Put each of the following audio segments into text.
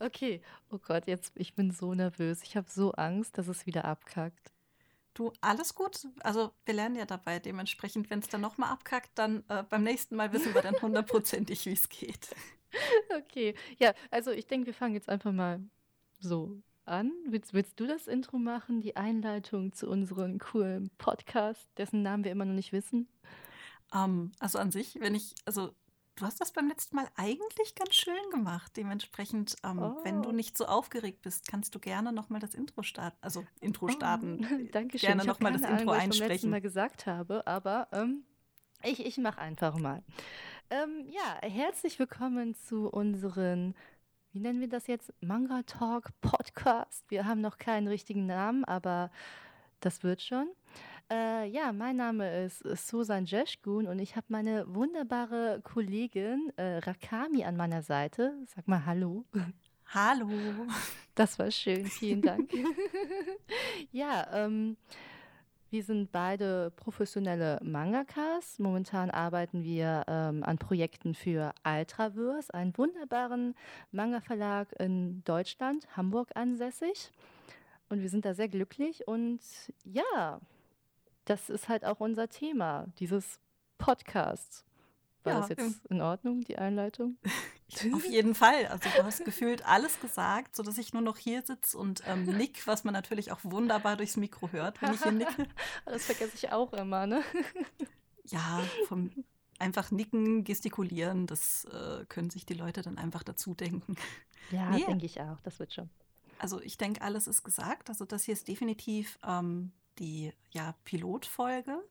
Okay, oh Gott, jetzt, ich bin so nervös. Ich habe so Angst, dass es wieder abkackt. Du, alles gut. Also wir lernen ja dabei. Dementsprechend, wenn es dann nochmal abkackt, dann äh, beim nächsten Mal wissen wir dann hundertprozentig, wie es geht. Okay, ja, also ich denke, wir fangen jetzt einfach mal so an. Willst, willst du das Intro machen, die Einleitung zu unserem coolen Podcast, dessen Namen wir immer noch nicht wissen? Ähm, also an sich, wenn ich, also du hast das beim letzten Mal eigentlich ganz schön gemacht. Dementsprechend, ähm, oh. wenn du oh. nicht so aufgeregt bist, kannst du gerne nochmal das Intro starten. Also Intro oh, starten. Oh. Dankeschön. Gerne nochmal das Intro Ahnung, einsprechen. Was ich beim letzten Mal gesagt habe, aber ähm, ich, ich mache einfach mal. Ähm, ja, herzlich willkommen zu unseren, wie nennen wir das jetzt? Manga Talk Podcast. Wir haben noch keinen richtigen Namen, aber das wird schon. Äh, ja, mein Name ist Susan Jeschgun und ich habe meine wunderbare Kollegin äh, Rakami an meiner Seite. Sag mal Hallo. Hallo. Das war schön, vielen Dank. ja, ähm, wir sind beide professionelle Mangakas. Momentan arbeiten wir ähm, an Projekten für Altraverse, einen wunderbaren Manga-Verlag in Deutschland, Hamburg ansässig. Und wir sind da sehr glücklich und ja, das ist halt auch unser Thema, dieses Podcasts. War ja, das jetzt in Ordnung, die Einleitung? Auf jeden Fall. Also du hast gefühlt alles gesagt, sodass ich nur noch hier sitze und ähm, nick, was man natürlich auch wunderbar durchs Mikro hört, wenn ich hier nicke. das vergesse ich auch immer, ne? ja, vom einfach nicken, gestikulieren, das äh, können sich die Leute dann einfach dazu denken. Ja, nee. denke ich auch, das wird schon. Also ich denke, alles ist gesagt. Also das hier ist definitiv ähm, die ja, Pilotfolge,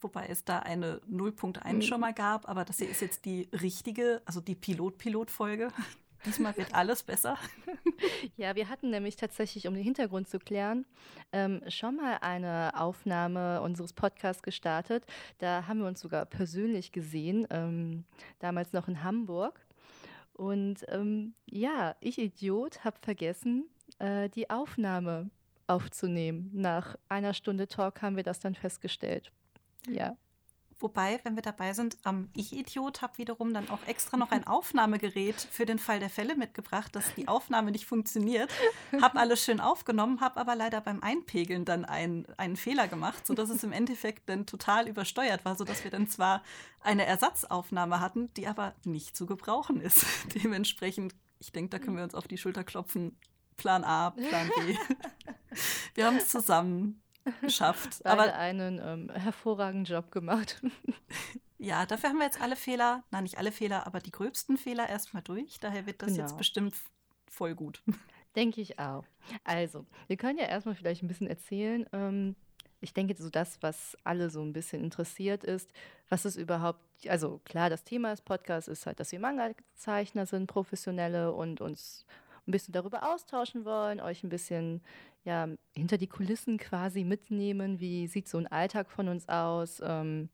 wobei es da eine 0.1 mhm. schon mal gab, aber das hier ist jetzt die richtige, also die Pilot-Pilot-Folge. Diesmal wird alles besser. Ja, wir hatten nämlich tatsächlich, um den Hintergrund zu klären, ähm, schon mal eine Aufnahme unseres Podcasts gestartet. Da haben wir uns sogar persönlich gesehen, ähm, damals noch in Hamburg. Und ähm, ja, ich Idiot habe vergessen, äh, die Aufnahme aufzunehmen. Nach einer Stunde Talk haben wir das dann festgestellt. Ja. Wobei, wenn wir dabei sind, ähm, ich Idiot habe wiederum dann auch extra noch ein Aufnahmegerät für den Fall der Fälle mitgebracht, dass die Aufnahme nicht funktioniert. Habe alles schön aufgenommen, habe aber leider beim Einpegeln dann ein, einen Fehler gemacht, sodass es im Endeffekt dann total übersteuert war, sodass wir dann zwar eine Ersatzaufnahme hatten, die aber nicht zu gebrauchen ist. Dementsprechend, ich denke, da können wir uns auf die Schulter klopfen. Plan A, Plan B. Wir haben es zusammen geschafft. Beide aber einen ähm, hervorragenden Job gemacht. ja, dafür haben wir jetzt alle Fehler, nein, nicht alle Fehler, aber die gröbsten Fehler erstmal durch. Daher wird das genau. jetzt bestimmt voll gut. Denke ich auch. Also, wir können ja erstmal vielleicht ein bisschen erzählen. Ähm, ich denke, so das, was alle so ein bisschen interessiert ist, was ist überhaupt, also klar, das Thema des Podcasts ist halt, dass wir Manga-Zeichner sind, professionelle und uns ein bisschen darüber austauschen wollen, euch ein bisschen ja, hinter die Kulissen quasi mitnehmen. Wie sieht so ein Alltag von uns aus? Ähm,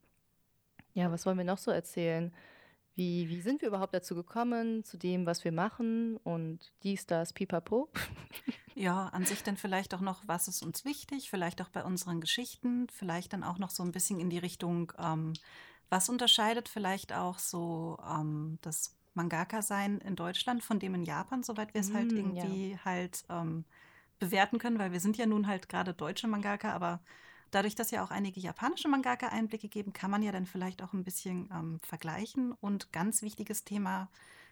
ja, was wollen wir noch so erzählen? Wie, wie sind wir überhaupt dazu gekommen, zu dem, was wir machen und dies, das, pipapo? Ja, an sich dann vielleicht auch noch, was ist uns wichtig, vielleicht auch bei unseren Geschichten, vielleicht dann auch noch so ein bisschen in die Richtung, ähm, was unterscheidet vielleicht auch so ähm, das Mangaka sein in Deutschland von dem in Japan, soweit wir es halt mm, irgendwie ja. halt ähm, bewerten können, weil wir sind ja nun halt gerade deutsche Mangaka, aber dadurch, dass ja auch einige japanische Mangaka Einblicke geben, kann man ja dann vielleicht auch ein bisschen ähm, vergleichen. Und ganz wichtiges Thema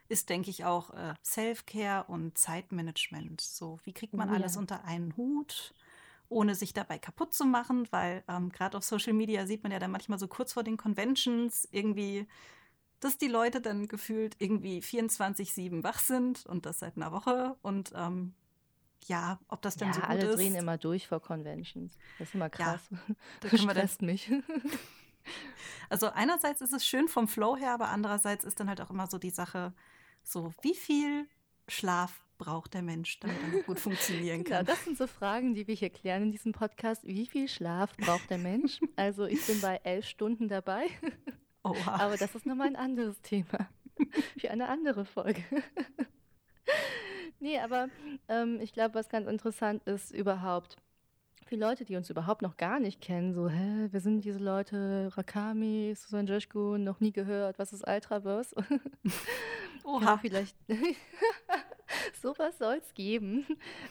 ist, denke ich, auch äh, Self-Care und Zeitmanagement. So, wie kriegt man oh, alles ja. unter einen Hut? ohne sich dabei kaputt zu machen, weil ähm, gerade auf Social Media sieht man ja dann manchmal so kurz vor den Conventions irgendwie dass die Leute dann gefühlt irgendwie 24-7 wach sind und das seit einer Woche. Und ähm, ja, ob das dann ja, so gut alle ist. Alle drehen immer durch vor Conventions. Das ist immer krass. Ja, das stresst mich. Also einerseits ist es schön vom Flow her, aber andererseits ist dann halt auch immer so die Sache, so wie viel Schlaf braucht der Mensch, damit er gut funktionieren genau, kann. Genau, das sind so Fragen, die wir hier klären in diesem Podcast. Wie viel Schlaf braucht der Mensch? Also ich bin bei elf Stunden dabei. Oha. Aber das ist nochmal ein anderes Thema. Für eine andere Folge. nee, aber ähm, ich glaube, was ganz interessant ist überhaupt, für Leute, die uns überhaupt noch gar nicht kennen, so, hä, wer sind diese Leute? Rakami, Susan Joshko, noch nie gehört, was ist Ultraverse? Oha. Ja, vielleicht. so sowas soll es geben.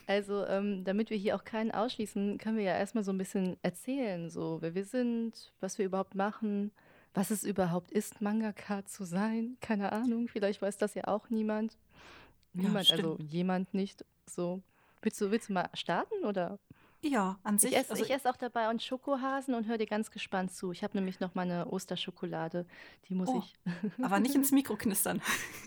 Also, ähm, damit wir hier auch keinen ausschließen, können wir ja erstmal so ein bisschen erzählen, so wer wir sind, was wir überhaupt machen, was es überhaupt ist, Mangaka zu sein. Keine Ahnung, vielleicht weiß das ja auch niemand. Ja, Niemand, also stimmt. jemand nicht so. Willst du, willst du mal starten oder? Ja, an Ich sich, esse, also ich esse auch dabei einen Schokohasen und höre dir ganz gespannt zu. Ich habe nämlich noch meine Osterschokolade, die muss oh, ich. aber nicht ins Mikro knistern.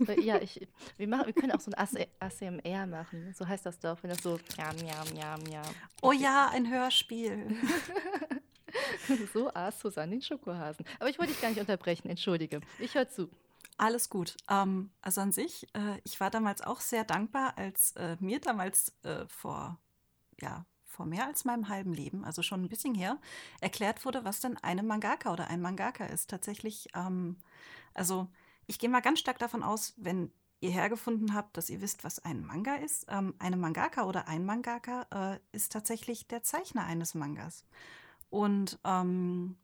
Äh, Ja, ich, wir, machen, wir können auch so ein AC ASMR machen. So heißt das doch, wenn das so jam, jam, jam, jam. Oh ja, ein Hörspiel. so aß Susanne den Schokohasen. Aber ich wollte dich gar nicht unterbrechen, entschuldige. Ich höre zu. Alles gut. Ähm, also an sich, äh, ich war damals auch sehr dankbar, als äh, mir damals äh, vor, ja, vor mehr als meinem halben Leben, also schon ein bisschen her, erklärt wurde, was denn eine Mangaka oder ein Mangaka ist. Tatsächlich, ähm, also ich gehe mal ganz stark davon aus, wenn ihr hergefunden habt, dass ihr wisst, was ein Manga ist. Ähm, eine Mangaka oder ein Mangaka äh, ist tatsächlich der Zeichner eines Mangas. Und ähm,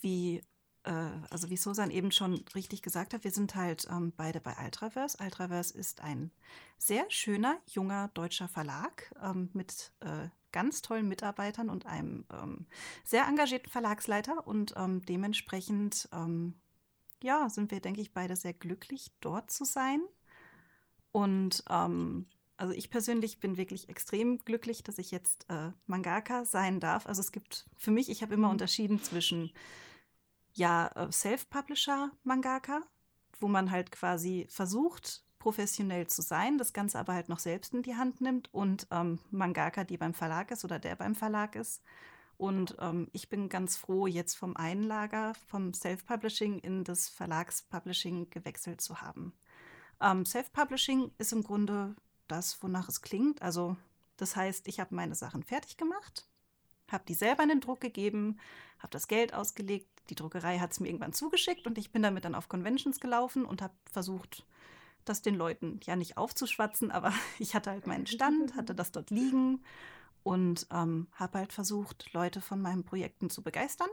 wie, äh, also wie Susan eben schon richtig gesagt hat, wir sind halt ähm, beide bei Altraverse. Altraverse ist ein sehr schöner, junger deutscher Verlag ähm, mit äh, ganz tollen Mitarbeitern und einem ähm, sehr engagierten Verlagsleiter. Und ähm, dementsprechend, ähm, ja, sind wir, denke ich, beide sehr glücklich, dort zu sein. Und ähm, also ich persönlich bin wirklich extrem glücklich, dass ich jetzt äh, Mangaka sein darf. Also es gibt für mich, ich habe immer Mhm. unterschieden zwischen ja, äh, Self-Publisher-Mangaka, wo man halt quasi versucht, professionell zu sein, das Ganze aber halt noch selbst in die Hand nimmt und ähm, Mangaka, die beim Verlag ist oder der beim Verlag ist. Und ähm, ich bin ganz froh, jetzt vom einen Lager, vom Self-Publishing in das Verlags-Publishing gewechselt zu haben. Ähm, Self-Publishing ist im Grunde das, wonach es klingt. Also das heißt, ich habe meine Sachen fertig gemacht, habe die selber in den Druck gegeben, habe das Geld ausgelegt, die Druckerei hat es mir irgendwann zugeschickt und ich bin damit dann auf Conventions gelaufen und habe versucht, das den Leuten ja nicht aufzuschwatzen, aber ich hatte halt meinen Stand, hatte das dort liegen und ähm, habe halt versucht, Leute von meinen Projekten zu begeistern.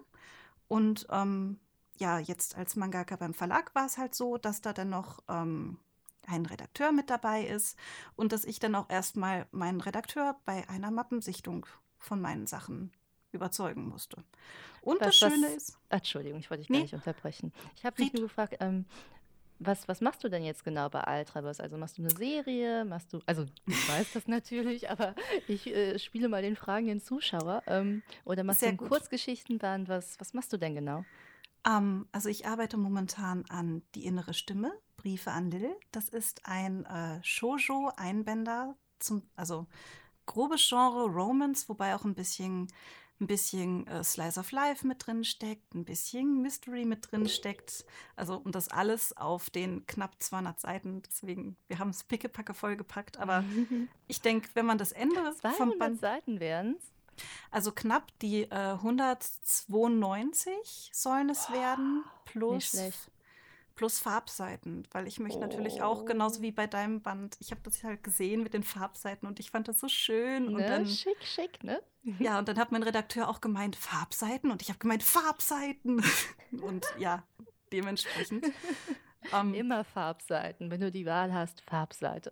Und ähm, ja, jetzt als Mangaka beim Verlag war es halt so, dass da dann noch ähm, ein Redakteur mit dabei ist und dass ich dann auch erstmal meinen Redakteur bei einer Mappensichtung von meinen Sachen überzeugen musste. Und das Was, Schöne was, ist, Entschuldigung, ich wollte dich gar nee, nicht unterbrechen. Ich habe mich nur gefragt, ähm, was, was machst du denn jetzt genau bei Altrabers? Also machst du eine Serie? Machst du, also ich weiß das natürlich, aber ich äh, spiele mal den fragenden Zuschauer. Ähm, oder machst du sehr ein gut. Kurzgeschichtenband? Was, was machst du denn genau? Ähm, also ich arbeite momentan an Die innere Stimme, Briefe an Lil. Das ist ein äh, Shoujo-Einbänder also grobes Genre Romance, wobei auch ein bisschen, ein bisschen äh, Slice of Life mit drin steckt, ein bisschen Mystery mit drin steckt. Also und das alles auf den knapp 200 Seiten. Deswegen, wir haben es pickepacke vollgepackt. Aber ich denke, wenn man das Ende vom 200 Band Seiten wären also knapp die äh, 192 sollen es werden, Nicht plus, schlecht. Plus Farbseiten, weil ich möchte natürlich auch, genauso Oh. wie bei deinem Band, ich habe das halt gesehen mit den Farbseiten und ich fand das so schön. Und Ne? dann, Schick, schick, ne? ja, und dann hat mein Redakteur auch gemeint, Farbseiten und ich habe gemeint, Farbseiten. und ja, dementsprechend. Ähm, Immer Farbseiten. Wenn du die Wahl hast, Farbseite.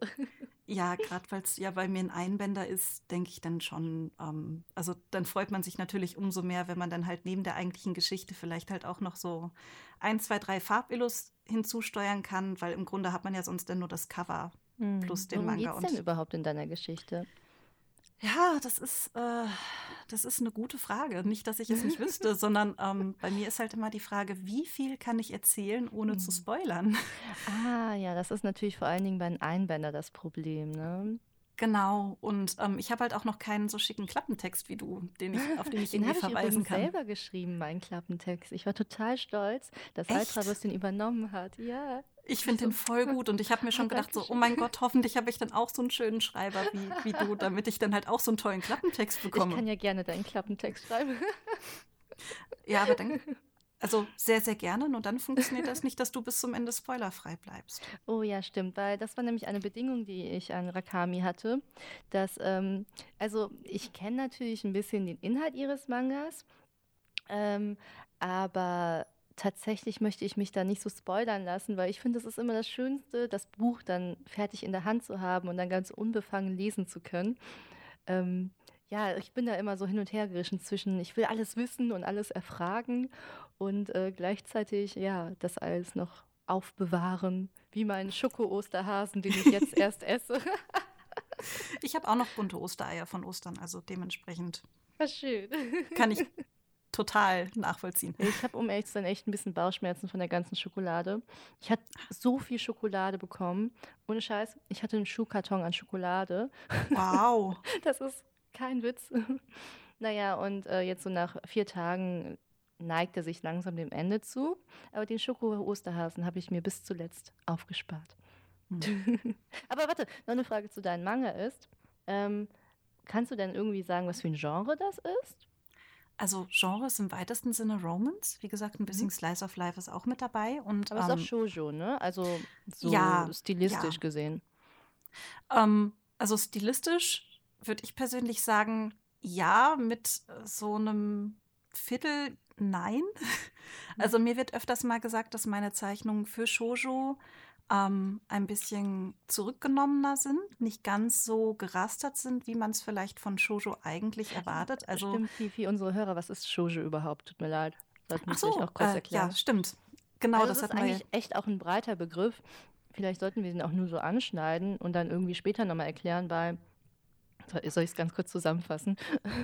Ja, gerade weil es ja bei mir ein Einbänder ist, denke ich dann schon, ähm, also dann freut man sich natürlich umso mehr, wenn man dann halt neben der eigentlichen Geschichte vielleicht halt auch noch so ein, zwei, drei Farbillus hinzusteuern kann, weil im Grunde hat man ja sonst dann nur das Cover plus Hm. den Worum Manga. geht's denn Und überhaupt in deiner Geschichte? Ja, das ist, äh, das ist eine gute Frage. Nicht, dass ich es nicht wüsste, sondern ähm, bei mir ist halt immer die Frage, wie viel kann ich erzählen, ohne zu Hm. spoilern? Ah, ja, das ist natürlich vor allen Dingen bei den Einbänder das Problem, ne? Genau, und ähm, ich habe halt auch noch keinen so schicken Klappentext wie du, den ich, auf den ich Den irgendwie habe ich verweisen übrigens kann. selber geschrieben, meinen Klappentext. Ich war total stolz, dass? Altrabus den übernommen hat. Ja, Ich finde so. den voll gut und ich habe mir schon gedacht, so, oh mein Gott, hoffentlich habe ich dann auch so einen schönen Schreiber wie, wie du, damit ich dann halt auch so einen tollen Klappentext Ich bekomme. kann ja gerne deinen Klappentext schreiben. Ja, aber dann, also sehr, sehr gerne, nur dann funktioniert das nicht, dass du bis zum Ende spoilerfrei bleibst. Oh ja, stimmt, weil das war nämlich eine Bedingung, die ich an Rakami hatte, dass, ähm, also ich kenne natürlich ein bisschen den Inhalt ihres Mangas, ähm, aber tatsächlich möchte ich mich da nicht so spoilern lassen, weil ich finde, es ist immer das Schönste, das Buch dann fertig in der Hand zu haben und dann ganz unbefangen lesen zu können. Ähm, ja, ich bin da immer so hin und her gerissen zwischen, ich will alles wissen und alles erfragen und äh, gleichzeitig, ja, das alles noch aufbewahren, wie meinen Schoko-Osterhasen, den ich jetzt erst esse. ich habe auch noch bunte Ostereier von Ostern, also dementsprechend. Was schön. Kann ich total nachvollziehen. Ich habe um ehrlich zu sein echt ein bisschen Bauchschmerzen von der ganzen Schokolade. Ich hatte so viel Schokolade bekommen. Ohne Scheiß, ich hatte einen Schuhkarton an Schokolade. Wow. Das ist kein Witz. Naja, und äh, jetzt so nach vier Tagen neigt er sich langsam dem Ende zu. Aber den Schoko-Osterhasen habe ich mir bis zuletzt aufgespart. Hm. Aber warte, noch eine Frage zu deinem Manga ist. Ähm, kannst du denn irgendwie sagen, was für ein Genre das ist? Also Genre ist im weitesten Sinne Romance. Wie gesagt, ein bisschen mhm. Slice of Life ist auch mit dabei. Und, Aber es ähm, ist auch Shoujo, ne? Also so ja, stilistisch ja. gesehen. Ähm, also stilistisch würde ich persönlich sagen, ja, mit so einem Viertel nein. Also mir wird öfters mal gesagt, dass meine Zeichnungen für Shoujo ähm, ein bisschen zurückgenommener sind, nicht ganz so gerastert sind, wie man es vielleicht von Shoujo eigentlich erwartet. Also stimmt, wie, wie unsere Hörer, was ist Shoujo überhaupt? Tut mir leid. Sollten Ach so, auch kurz äh, erklären. ja, stimmt. Genau, also das, das ist eigentlich echt auch ein breiter Begriff. Vielleicht sollten wir ihn auch nur so anschneiden und dann irgendwie später nochmal erklären, weil soll ich es ganz kurz zusammenfassen?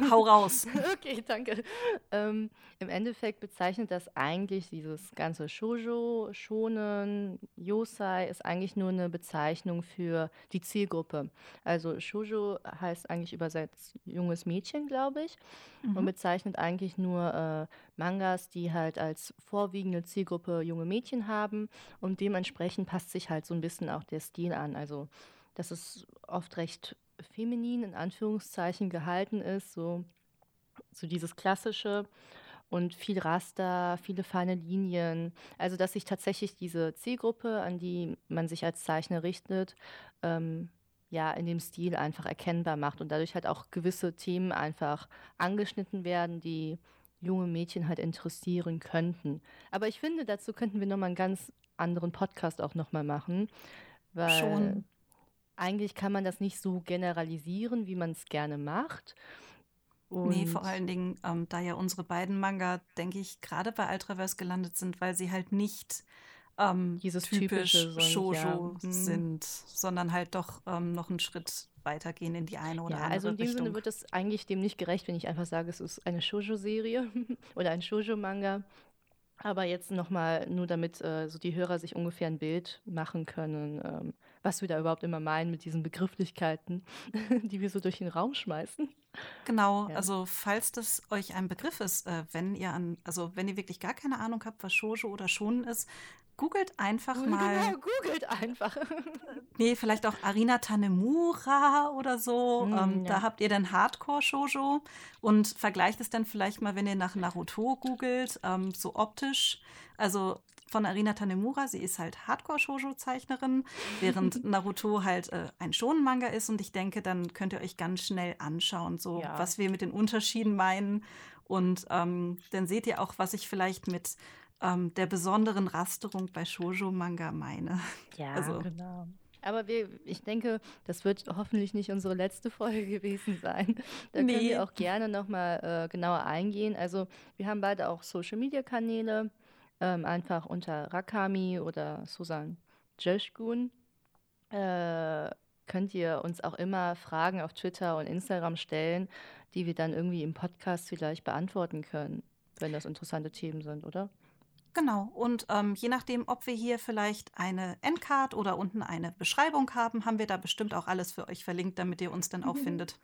Hau raus. okay, danke. Ähm, Im Endeffekt bezeichnet das eigentlich dieses ganze Shoujo, Shonen, Yosei ist eigentlich nur eine Bezeichnung für die Zielgruppe. Also Shoujo heißt eigentlich übersetzt junges Mädchen, glaube ich, mhm. und bezeichnet eigentlich nur äh, Mangas, die halt als vorwiegende Zielgruppe junge Mädchen haben und dementsprechend passt sich halt so ein bisschen auch der Stil an. Also das ist oft recht feminin in Anführungszeichen gehalten ist, so, so dieses klassische und viel Raster, viele feine Linien. Also dass sich tatsächlich diese Zielgruppe, an die man sich als Zeichner richtet, ähm, ja, in dem Stil einfach erkennbar macht und dadurch halt auch gewisse Themen einfach angeschnitten werden, die junge Mädchen halt interessieren könnten. Aber ich finde, dazu könnten wir nochmal einen ganz anderen Podcast auch nochmal machen. Weil Schon eigentlich kann man das nicht so generalisieren, wie man es gerne macht. Und nee, vor allen Dingen, ähm, da ja unsere beiden Manga, denke ich, gerade bei Ultraverse gelandet sind, weil sie halt nicht ähm, dieses typisch sind, Shoujo ja. Mhm. sind, sondern halt doch ähm, noch einen Schritt weitergehen in die eine oder ja, andere also in dem Richtung. Sinne wird es eigentlich dem nicht gerecht, wenn ich einfach sage, es ist eine Shoujo-Serie oder ein Shoujo-Manga. Aber jetzt nochmal, nur damit äh, so die Hörer sich ungefähr ein Bild machen können, ähm, was wir da überhaupt immer meinen mit diesen Begrifflichkeiten, die wir so durch den Raum schmeißen. Genau, ja. also falls das euch ein Begriff ist, äh, wenn ihr an, also wenn ihr wirklich gar keine Ahnung habt, was Shoujo oder Shonen ist, googelt einfach genau, mal. Genau, googelt einfach. nee, vielleicht auch Arina Tanemura oder so. Mm, ähm, ja. Da habt ihr dann Hardcore-Shoujo und vergleicht es dann vielleicht mal, wenn ihr nach Naruto googelt, ähm, so optisch. Also von Arina Tanemura, sie ist halt Hardcore-Shoujo-Zeichnerin, während Naruto halt äh, ein Shonen-Manga ist. Und ich denke, dann könnt ihr euch ganz schnell anschauen, so ja. was wir mit den Unterschieden meinen. Und ähm, dann seht ihr auch, was ich vielleicht mit ähm, der besonderen Rasterung bei Shoujo-Manga meine. Ja, also. genau. Aber wir, ich denke, das wird hoffentlich nicht unsere letzte Folge gewesen sein. Da nee. können wir auch gerne nochmal äh, genauer eingehen. Also wir haben beide auch Social-Media-Kanäle, ähm, einfach unter Rakami oder Susan Joshgun. Äh, könnt ihr uns auch immer Fragen auf Twitter und Instagram stellen, die wir dann irgendwie im Podcast vielleicht beantworten können, wenn das interessante Themen sind, oder? Genau. Und ähm, je nachdem, ob wir hier vielleicht eine Endcard oder unten eine Beschreibung haben, haben wir da bestimmt auch alles für euch verlinkt, damit ihr uns dann auch mhm. findet.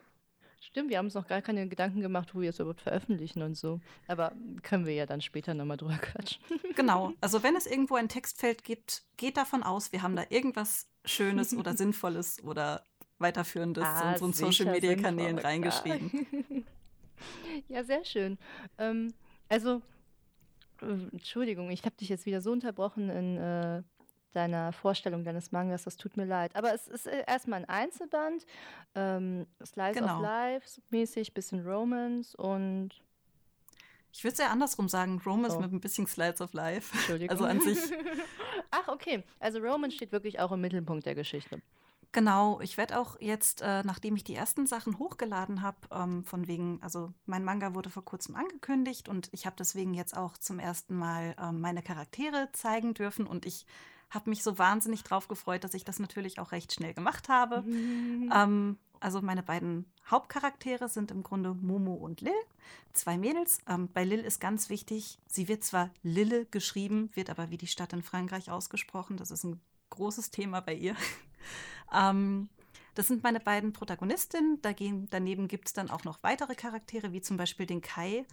Stimmt, wir haben uns noch gar keine Gedanken gemacht, wo wir es überhaupt veröffentlichen und so. Aber können wir ja dann später nochmal drüber quatschen. Genau. Also wenn es irgendwo ein Textfeld gibt, geht davon aus, wir haben da irgendwas Schönes oder Sinnvolles oder Weiterführendes ah, zu unseren Social-Media-Kanälen reingeschrieben. Ja. sehr schön. Ähm, also äh, Entschuldigung, ich habe dich jetzt wieder so unterbrochen in äh, deiner Vorstellung deines Mangas, das tut mir leid. Aber es ist äh, erstmal ein Einzelband, ähm, Slice genau. of Life mäßig, bisschen Romance und Ich würde es ja andersrum sagen, Romance Oh. mit ein bisschen Slides of Life. Entschuldigung. Also an sich, Ach, okay. Also Roman steht wirklich auch im Mittelpunkt der Geschichte. genau. Ich werde auch jetzt, äh, nachdem ich die ersten Sachen hochgeladen habe, ähm, von wegen, also mein Manga wurde vor kurzem angekündigt und ich habe deswegen jetzt auch zum ersten Mal ähm, meine Charaktere zeigen dürfen und ich habe mich so wahnsinnig drauf gefreut, dass ich das natürlich auch recht schnell gemacht habe. Ähm, also meine beiden Hauptcharaktere sind im Grunde Momo und Lil, zwei Mädels. Ähm, bei Lil ist ganz wichtig, sie wird zwar Lille geschrieben, wird aber wie die Stadt in Frankreich ausgesprochen. Das ist ein großes Thema bei ihr. ähm, das sind meine beiden Protagonistinnen. Dagegen, daneben gibt es dann auch noch weitere Charaktere, wie zum Beispiel den Kai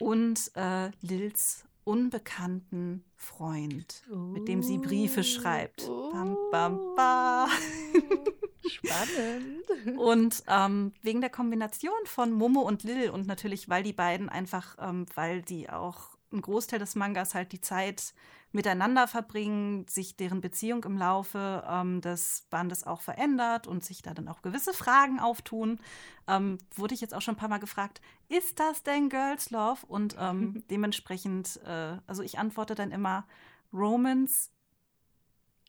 und äh, Lils unbekannten Freund, mit dem sie Briefe schreibt. Bam, bam, bam. Spannend. Und ähm, wegen der Kombination von Momo und Lil und natürlich, weil die beiden einfach, ähm, weil die auch einen Großteil des Mangas halt die Zeit miteinander verbringen, sich deren Beziehung im Laufe ähm, des Bandes auch verändert und sich da dann auch gewisse Fragen auftun, ähm, wurde ich jetzt auch schon ein paar Mal gefragt, ist das denn Girls Love? Und ähm, dementsprechend, äh, also ich antworte dann immer, Romance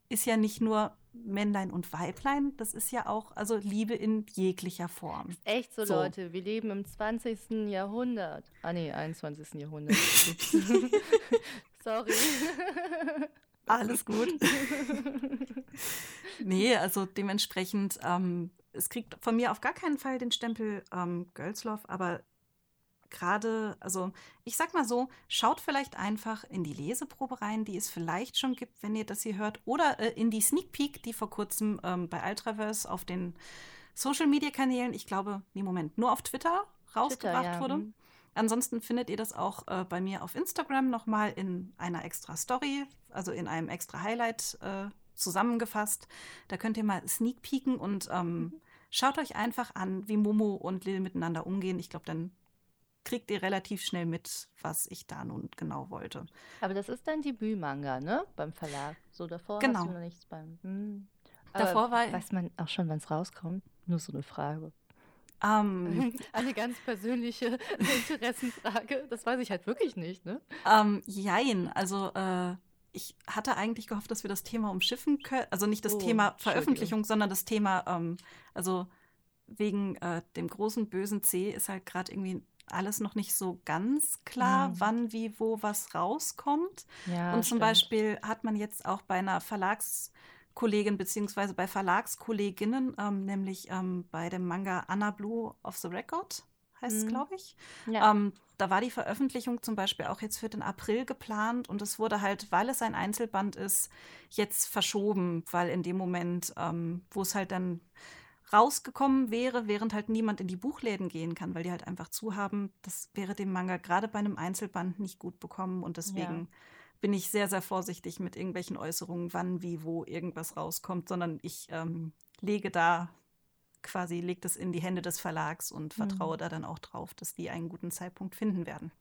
ist ja nicht nur Männlein und Weiblein, das ist ja auch, also Liebe in jeglicher Form. Echt so, So. Leute, wir leben im 20. Jahrhundert. Ah nee, 21. Jahrhundert. Sorry. Alles gut. nee, also dementsprechend, ähm, es kriegt von mir auf gar keinen Fall den Stempel ähm, Love, aber gerade, also ich sag mal so, schaut vielleicht einfach in die Leseprobe rein, die es vielleicht schon gibt, wenn ihr das hier hört, oder äh, in die Sneak Peek, die vor kurzem ähm, bei Ultraverse auf den Social Media Kanälen, ich glaube, nee, Moment, nur auf Twitter rausgebracht ja, wurde. Mhm. Ansonsten findet ihr das auch äh, bei mir auf Instagram nochmal in einer extra Story, also in einem extra Highlight äh, zusammengefasst. Da könnt ihr mal sneak peeken und ähm, schaut euch einfach an, wie Momo und Lil miteinander umgehen. Ich glaube, dann kriegt ihr relativ schnell mit, was ich da nun genau wollte. Aber das ist dein Debütmanga, ne? Beim Verlag. So davor Genau. hast du noch nichts beim. Hm. Davor war- Weiß man auch schon, wann es rauskommt? Nur so eine Frage. Ähm, Eine ganz persönliche Interessenfrage. Das weiß ich halt wirklich nicht, ne? Ähm, jein, also äh, ich hatte eigentlich gehofft, dass wir das Thema umschiffen können. Also nicht das Oh, Thema. Veröffentlichung, sondern das Thema, ähm, also wegen äh, dem großen bösen C ist halt gerade irgendwie alles noch nicht so ganz klar, Mhm. wann, wie, wo was rauskommt. Ja. Und zum stimmt. Beispiel hat man jetzt auch bei einer Verlagskollegin beziehungsweise bei Verlagskolleginnen, ähm, nämlich ähm, bei dem Manga Anna Blue of the Record, heißt es, Mhm. glaube ich. Ja. Ähm, da war die Veröffentlichung zum Beispiel auch jetzt für den April geplant und es wurde halt, weil es ein Einzelband ist, jetzt verschoben, weil in dem Moment, ähm, wo es halt dann rausgekommen wäre, während halt niemand in die Buchläden gehen kann, weil die halt einfach zu haben, das wäre dem Manga gerade bei einem Einzelband nicht gut bekommen und deswegen bin ich sehr, sehr vorsichtig mit irgendwelchen Äußerungen, wann, wie, wo irgendwas rauskommt, sondern ich ähm, lege da quasi, lege das in die Hände des Verlags und vertraue da dann auch drauf, dass die einen guten Zeitpunkt finden werden.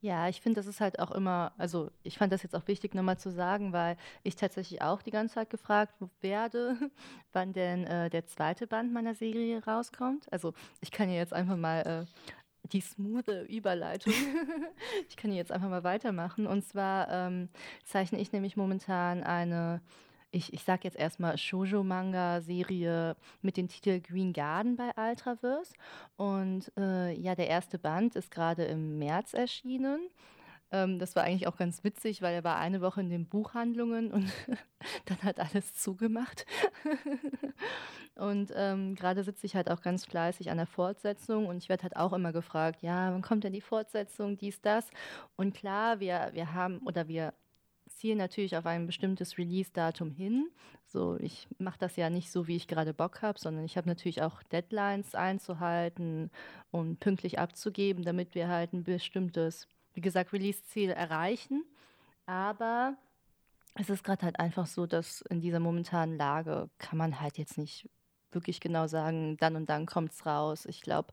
Ja, ich finde, das ist halt auch immer, also ich fand das jetzt auch wichtig nochmal zu sagen, weil ich tatsächlich auch die ganze Zeit gefragt werde, wann denn äh, der zweite Band meiner Serie rauskommt. Also ich kann ja jetzt einfach mal äh, die smoothe Überleitung, ich kann hier jetzt einfach mal weitermachen. Und zwar ähm, zeichne ich nämlich momentan eine, ich, ich sag jetzt erstmal Shoujo-Manga-Serie mit dem Titel Green Garden bei Ultraverse. Und äh, ja, der erste Band ist gerade im März erschienen. Ähm, das war eigentlich auch ganz witzig, weil er war eine Woche in den Buchhandlungen und dann hat alles zugemacht. und ähm, gerade sitze ich halt auch ganz fleißig an der Fortsetzung und ich werde halt auch immer gefragt, ja, wann kommt denn die Fortsetzung, dies, das? Und klar, wir, wir haben oder wir zielen natürlich auf ein bestimmtes Release-Datum hin. So, ich mache das ja nicht so, wie ich gerade Bock habe, sondern ich habe natürlich auch Deadlines einzuhalten und pünktlich abzugeben, damit wir halt ein bestimmtes, wie gesagt, Release-Ziel erreichen. Aber es ist gerade halt einfach so, dass in dieser momentanen Lage kann man halt jetzt nicht wirklich genau sagen, dann und dann kommt es raus. Ich glaube,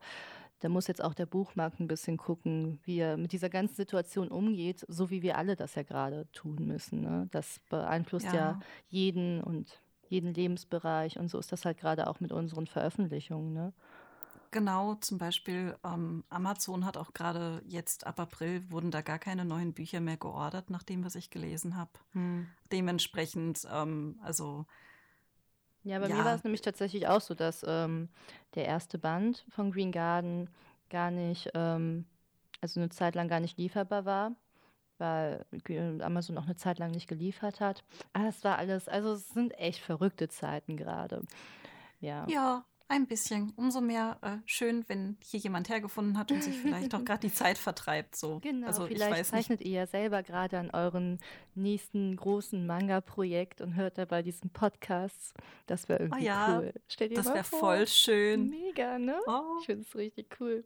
da muss jetzt auch der Buchmarkt ein bisschen gucken, wie er mit dieser ganzen Situation umgeht, so wie wir alle das ja gerade tun müssen. Ne? Das beeinflusst ja. Ja. jeden und jeden Lebensbereich und so ist das halt gerade auch mit unseren Veröffentlichungen. Ne? Genau, zum Beispiel ähm, Amazon hat auch gerade jetzt ab April wurden da gar keine neuen Bücher mehr geordert, nach dem, was ich gelesen habe. Hm. Dementsprechend, ähm, also Ja, bei mir war ja, es nämlich tatsächlich auch so, dass ähm, der erste Band von Green Garden gar nicht, ähm, also eine Zeit lang gar nicht lieferbar war, weil Amazon auch eine Zeit lang nicht geliefert hat. Aber es war alles, also es sind echt verrückte Zeiten gerade. Ja. ja, ein bisschen. Umso mehr äh, schön, wenn hier jemand hergefunden hat und sich vielleicht auch gerade die Zeit vertreibt. So. Genau, Also ich vielleicht weiß nicht, zeichnet ihr ja selber gerade an euren nächsten großen Manga-Projekt und hört dabei diesen Podcast. Das wäre oh irgendwie ja, cool. Stell dir das wäre voll schön. Mega, ne? Oh, Ich finde es richtig cool.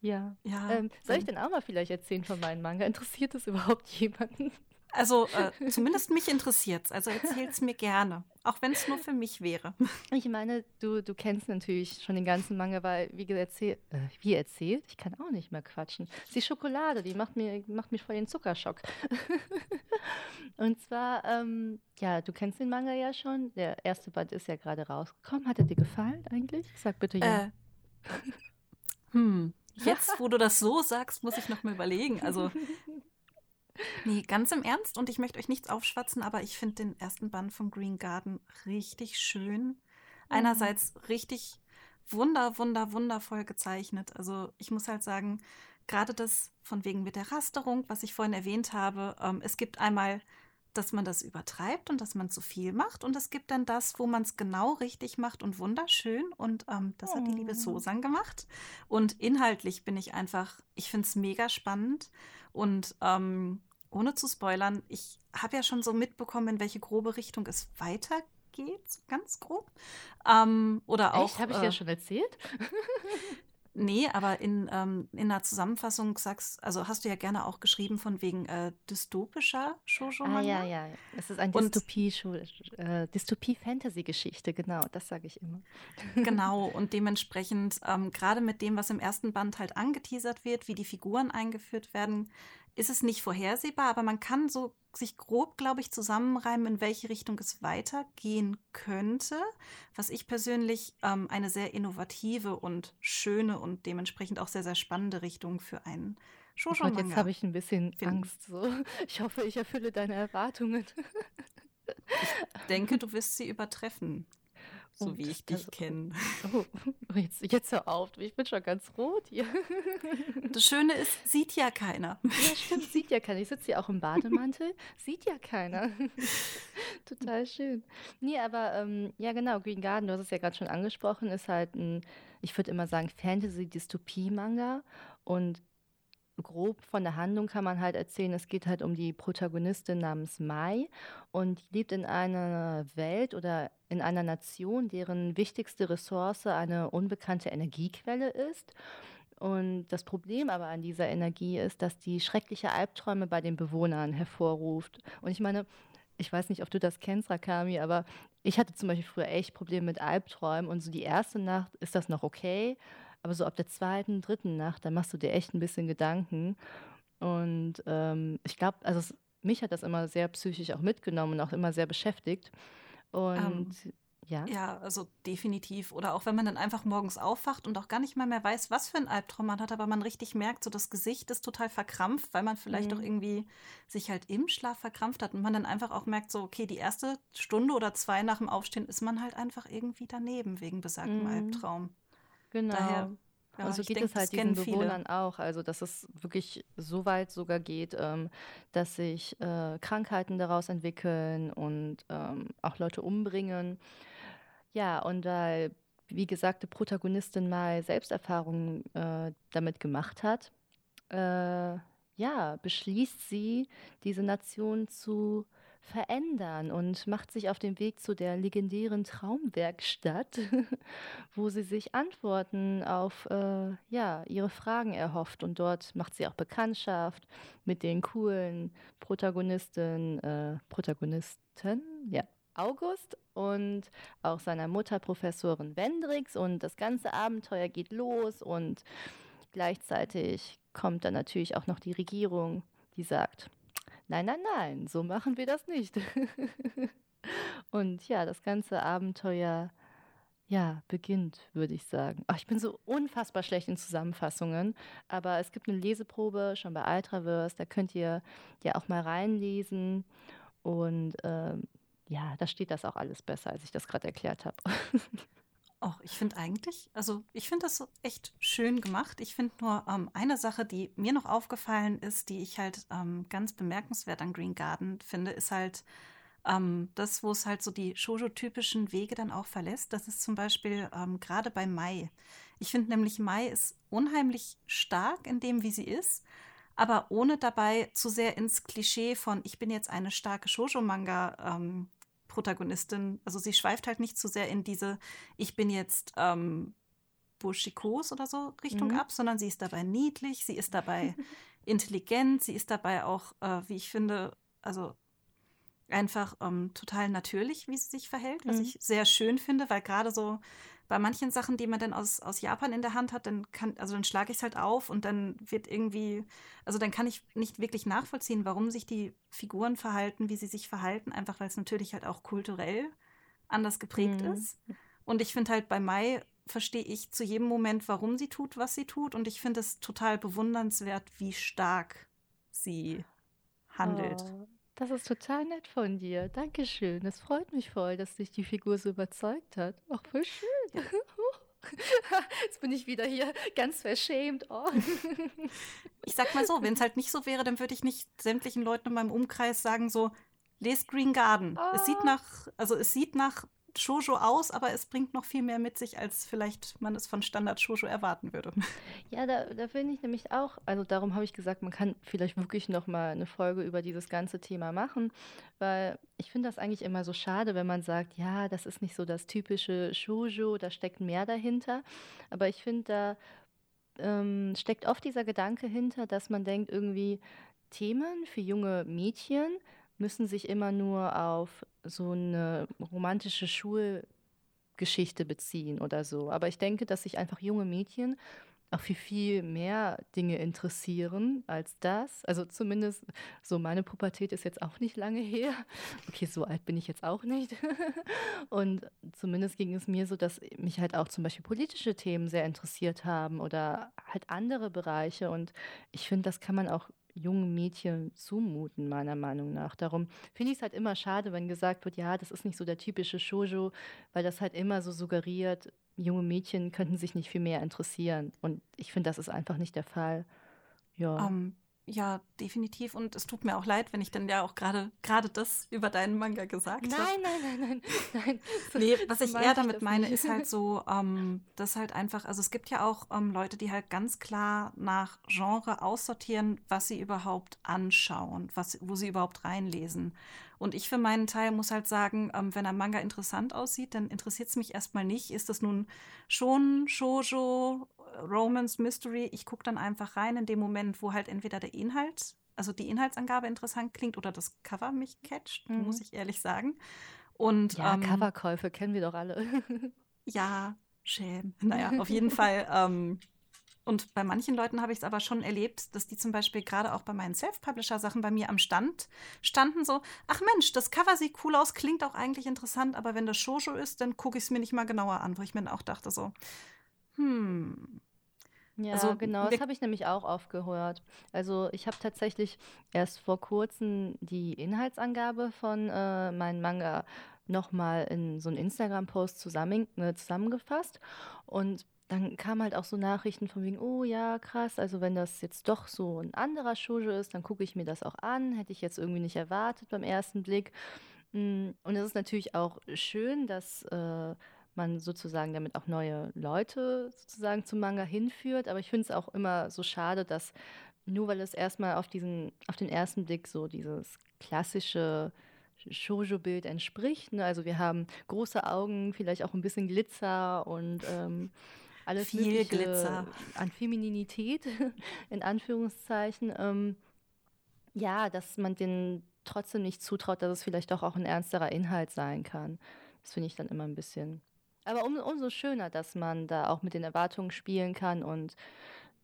Ja. ja, Ähm, soll ich denn auch mal vielleicht erzählen von meinem Manga? Interessiert es überhaupt jemanden? Also äh, zumindest mich interessiert es. Also erzähl's mir gerne. Auch wenn es nur für mich wäre. Ich meine, du, du kennst natürlich schon den ganzen Manga, weil, wie erzähl, äh, wie erzählt, ich kann auch nicht mehr quatschen. Es Die Schokolade, die macht mir, macht mich voll den Zuckerschock. Und zwar, ähm, ja, du kennst den Manga ja schon. Der erste Band ist ja gerade rausgekommen. Hat er dir gefallen eigentlich? Sag bitte ja. Äh, hm, jetzt, wo du das so sagst, muss ich noch mal überlegen. Also Nee, ganz im Ernst und ich möchte euch nichts aufschwatzen, aber ich finde den ersten Band von Green Garden richtig schön. Mhm. Einerseits richtig wunder, wunder, wundervoll gezeichnet. Also ich muss halt sagen, gerade das von wegen mit der Rasterung, was ich vorhin erwähnt habe, ähm, es gibt einmal, dass man das übertreibt und dass man zu viel macht und es gibt dann das, wo man es genau richtig macht und wunderschön und ähm, das hat die liebe Oh. Susan gemacht. Und inhaltlich bin ich einfach, ich finde es mega spannend und ähm, ohne zu spoilern, ich habe ja schon so mitbekommen, in welche grobe Richtung es weitergeht, ganz grob. Ähm, oder Echt? auch, Habe ich dir äh, das schon erzählt? nee, aber in, ähm, in einer Zusammenfassung sagst, also hast du ja gerne auch geschrieben von wegen äh, dystopischer Ah ja, Shoujo-Manga. ja. Es ist eine Und Dystopie, äh, Dystopie-Fantasy-Geschichte, genau, das sage ich immer. Genau, und dementsprechend, ähm, gerade mit dem, was im ersten Band halt angeteasert wird, wie die Figuren eingeführt werden, ist es nicht vorhersehbar, aber man kann so sich grob, glaube ich, zusammenreimen, in welche Richtung es weitergehen könnte, was ich persönlich ähm, eine sehr innovative und schöne und dementsprechend auch sehr, sehr spannende Richtung für einen Oh Gott, jetzt habe ich ein bisschen finde. Angst. So. Ich hoffe, ich erfülle deine Erwartungen. Ich denke, du wirst sie übertreffen, Oh, so wie ich dich kenne. oh, jetzt, jetzt hör auf, ich bin schon ganz rot hier. Das Schöne ist, sieht ja keiner. Ja, stimmt, sieht ja keiner. Ich sitze hier auch im Bademantel, sieht ja keiner. Total schön. Nee, aber ähm, ja, genau, Green Garden, du hast es ja gerade schon angesprochen, ist halt ein, ich würde immer sagen, Fantasy-Dystopie-Manga. Und grob von der Handlung kann man halt erzählen, es geht halt um die Protagonistin namens Mai und die lebt in einer Welt oder in einer Nation, deren wichtigste Ressource eine unbekannte Energiequelle ist. Und das Problem aber an dieser Energie ist, dass die schreckliche Albträume bei den Bewohnern hervorruft. Und ich meine, ich weiß nicht, ob du das kennst, Rakami, aber ich hatte zum Beispiel früher echt Probleme mit Albträumen und so die erste Nacht ist das noch okay, aber so ab der zweiten, dritten Nacht, da machst du dir echt ein bisschen Gedanken. Und ähm, ich glaube, also es, mich hat das immer sehr psychisch auch mitgenommen und auch immer sehr beschäftigt. Und Ähm, ja, Ja, also definitiv. Oder auch wenn man dann einfach morgens aufwacht und auch gar nicht mal mehr weiß, was für ein Albtraum man hat, aber man richtig merkt, so das Gesicht ist total verkrampft, weil man vielleicht auch mhm. irgendwie sich halt im Schlaf verkrampft hat und man dann einfach auch merkt, so, okay, die erste Stunde oder zwei nach dem Aufstehen ist man halt einfach irgendwie daneben wegen besagtem Mhm. Albtraum. Daher, Genau. Und ja, so geht es halt diesen viele. Bewohnern auch. Also, dass es wirklich so weit sogar geht, ähm, dass sich äh, Krankheiten daraus entwickeln und ähm, auch Leute umbringen. Ja, und weil, wie gesagt, die Protagonistin mal Selbsterfahrungen äh, damit gemacht hat, äh, ja, beschließt sie, diese Nation zu verändern und macht sich auf den Weg zu der legendären Traumwerkstatt, wo sie sich Antworten auf äh, ja, ihre Fragen erhofft. Und dort macht sie auch Bekanntschaft mit den coolen Protagonisten, äh, Protagonisten, ja, August und auch seiner Mutter Professorin Wendrix. Und das ganze Abenteuer geht los und gleichzeitig kommt dann natürlich auch noch die Regierung, die sagt, nein, nein, nein, so machen wir das nicht. Und ja, das ganze Abenteuer, ja, beginnt, würde ich sagen. Ach, ich bin so unfassbar schlecht in Zusammenfassungen, aber es gibt eine Leseprobe schon bei Ultraverse, da könnt ihr ja auch mal reinlesen und ähm, ja, da steht das auch alles besser, als ich das gerade erklärt habe. Och, ich finde eigentlich, also ich finde das so echt schön gemacht. Ich finde nur ähm, eine Sache, die mir noch aufgefallen ist, die ich halt ähm, ganz bemerkenswert an Green Garden finde, ist halt ähm, das, wo es halt so die Shoujo-typischen Wege dann auch verlässt. Das ist zum Beispiel ähm, gerade bei Mai. Ich finde nämlich Mai ist unheimlich stark in dem, wie sie ist, aber ohne dabei zu sehr ins Klischee von ich bin jetzt eine starke Shoujo-Manga ähm, Protagonistin, also sie schweift halt nicht zu sehr in diese, ich bin jetzt ähm, Bushikos oder so Richtung mhm. ab, sondern sie ist dabei niedlich, sie ist dabei intelligent, sie ist dabei auch, äh, wie ich finde, also einfach ähm, total natürlich, wie sie sich verhält, was mhm. ich sehr schön finde, weil gerade so bei manchen Sachen, die man dann aus, aus Japan in der Hand hat, dann kann, also dann schlage ich es halt auf und dann wird irgendwie, also dann kann ich nicht wirklich nachvollziehen, warum sich die Figuren verhalten, wie sie sich verhalten, einfach weil es natürlich halt auch kulturell anders geprägt mhm. ist. Und ich finde halt bei Mai verstehe ich zu jedem Moment, warum sie tut, was sie tut. Und ich finde es total bewundernswert, wie stark sie handelt. Oh, das ist total nett von dir. Dankeschön. Das freut mich voll, dass dich die Figur so überzeugt hat. Ach, voll schön. Jetzt bin ich wieder hier ganz verschämt. Oh. Ich sag mal so, wenn es halt nicht so wäre, dann würde ich nicht sämtlichen Leuten in meinem Umkreis sagen so, lest Green Garden. Oh. Es sieht ah. nach, also es sieht nach Shoujo aus, aber es bringt noch viel mehr mit sich, als vielleicht man es von Standard Shoujo erwarten würde. Ja, da, da finde ich nämlich auch, also darum habe ich gesagt, man kann vielleicht wirklich noch mal eine Folge über dieses ganze Thema machen, weil ich finde das eigentlich immer so schade, wenn man sagt, ja, das ist nicht so das typische Shoujo, da steckt mehr dahinter, aber ich finde, da ähm, steckt oft dieser Gedanke hinter, dass man denkt, irgendwie Themen für junge Mädchen müssen sich immer nur auf so eine romantische Schulgeschichte beziehen oder so. Aber ich denke, dass sich einfach junge Mädchen auch für viel mehr Dinge interessieren als das. Also zumindest so meine Pubertät ist jetzt auch nicht lange her. Okay, so alt bin ich jetzt auch nicht. Und zumindest ging es mir so, dass mich halt auch zum Beispiel politische Themen sehr interessiert haben oder halt andere Bereiche. Und ich finde, das kann man auch jungen Mädchen zumuten, meiner Meinung nach. Darum finde ich es halt immer schade, wenn gesagt wird, ja, das ist nicht so der typische Shoujo, weil das halt immer so suggeriert, junge Mädchen könnten sich nicht viel mehr interessieren. Und ich finde, das ist einfach nicht der Fall. Ja. Um, ja, definitiv. Und es tut mir auch leid, wenn ich dann ja auch gerade gerade das über deinen Manga gesagt habe. Nein, nein, nein, nein, nein. nee, was ich eher damit meine, ist halt so, ähm, dass halt einfach, also es gibt ja auch ähm, Leute, die halt ganz klar nach Genre aussortieren, was sie überhaupt anschauen, was, wo sie überhaupt reinlesen. Und ich für meinen Teil muss halt sagen, ähm, wenn ein Manga interessant aussieht, dann interessiert es mich erstmal nicht. Ist das nun schon Shoujo Romance, Mystery, ich gucke dann einfach rein in dem Moment, wo halt entweder der Inhalt, also die Inhaltsangabe interessant klingt oder das Cover mich catcht, mhm. muss ich ehrlich sagen. Und, ja, ähm, Coverkäufe kennen wir doch alle. ja, schäm. Naja, auf jeden Fall. Ähm, und bei manchen Leuten habe ich es aber schon erlebt, dass die zum Beispiel gerade auch bei meinen Self-Publisher-Sachen bei mir am Stand standen so, ach Mensch, das Cover sieht cool aus, klingt auch eigentlich interessant, aber wenn das Shoujo ist, dann gucke ich es mir nicht mal genauer an, wo ich mir dann auch dachte so, hm. Ja, also, genau, das habe ich nämlich auch aufgehört. Also ich habe tatsächlich erst vor kurzem die Inhaltsangabe von äh, meinem Manga nochmal in so einen Instagram-Post zusammen, äh, zusammengefasst. Und dann kamen halt auch so Nachrichten von wegen, oh ja, krass, also wenn das jetzt doch so ein anderer Shoujo ist, dann gucke ich mir das auch an. Hätte ich jetzt irgendwie nicht erwartet beim ersten Blick. Mm, und es ist natürlich auch schön, dass äh, man sozusagen damit auch neue Leute sozusagen zum Manga hinführt. Aber ich finde es auch immer so schade, dass nur weil es erstmal auf diesen, auf den ersten Blick so dieses klassische Shoujo-Bild entspricht. Ne? Also wir haben große Augen, vielleicht auch ein bisschen Glitzer und ähm, alles viel Glitzer an Femininität in Anführungszeichen. Ähm, ja, dass man den trotzdem nicht zutraut, dass es vielleicht doch auch ein ernsterer Inhalt sein kann. Das finde ich dann immer ein bisschen aber um, umso schöner, dass man da auch mit den Erwartungen spielen kann und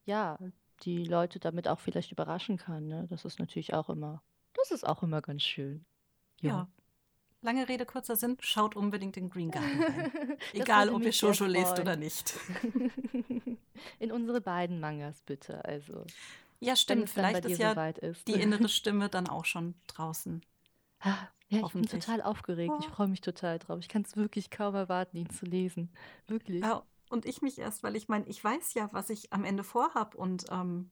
ja, die Leute damit auch vielleicht überraschen kann. Ne? Das ist natürlich auch immer, das ist auch immer ganz schön. Ja. ja. Lange Rede, kurzer Sinn, schaut unbedingt in Green Garden rein. Egal, ob ihr Shoujo lest oder nicht. in unsere beiden Mangas bitte, also. Ja, stimmt. Vielleicht ist ja ist. die innere Stimme dann auch schon draußen. Ah, ja, ich bin total aufgeregt. Oh. Ich freue mich total drauf. Ich kann es wirklich kaum erwarten, ihn zu lesen. Wirklich. Ja, und ich mich erst, weil ich meine, ich weiß ja, was ich am Ende vorhab. Und ähm,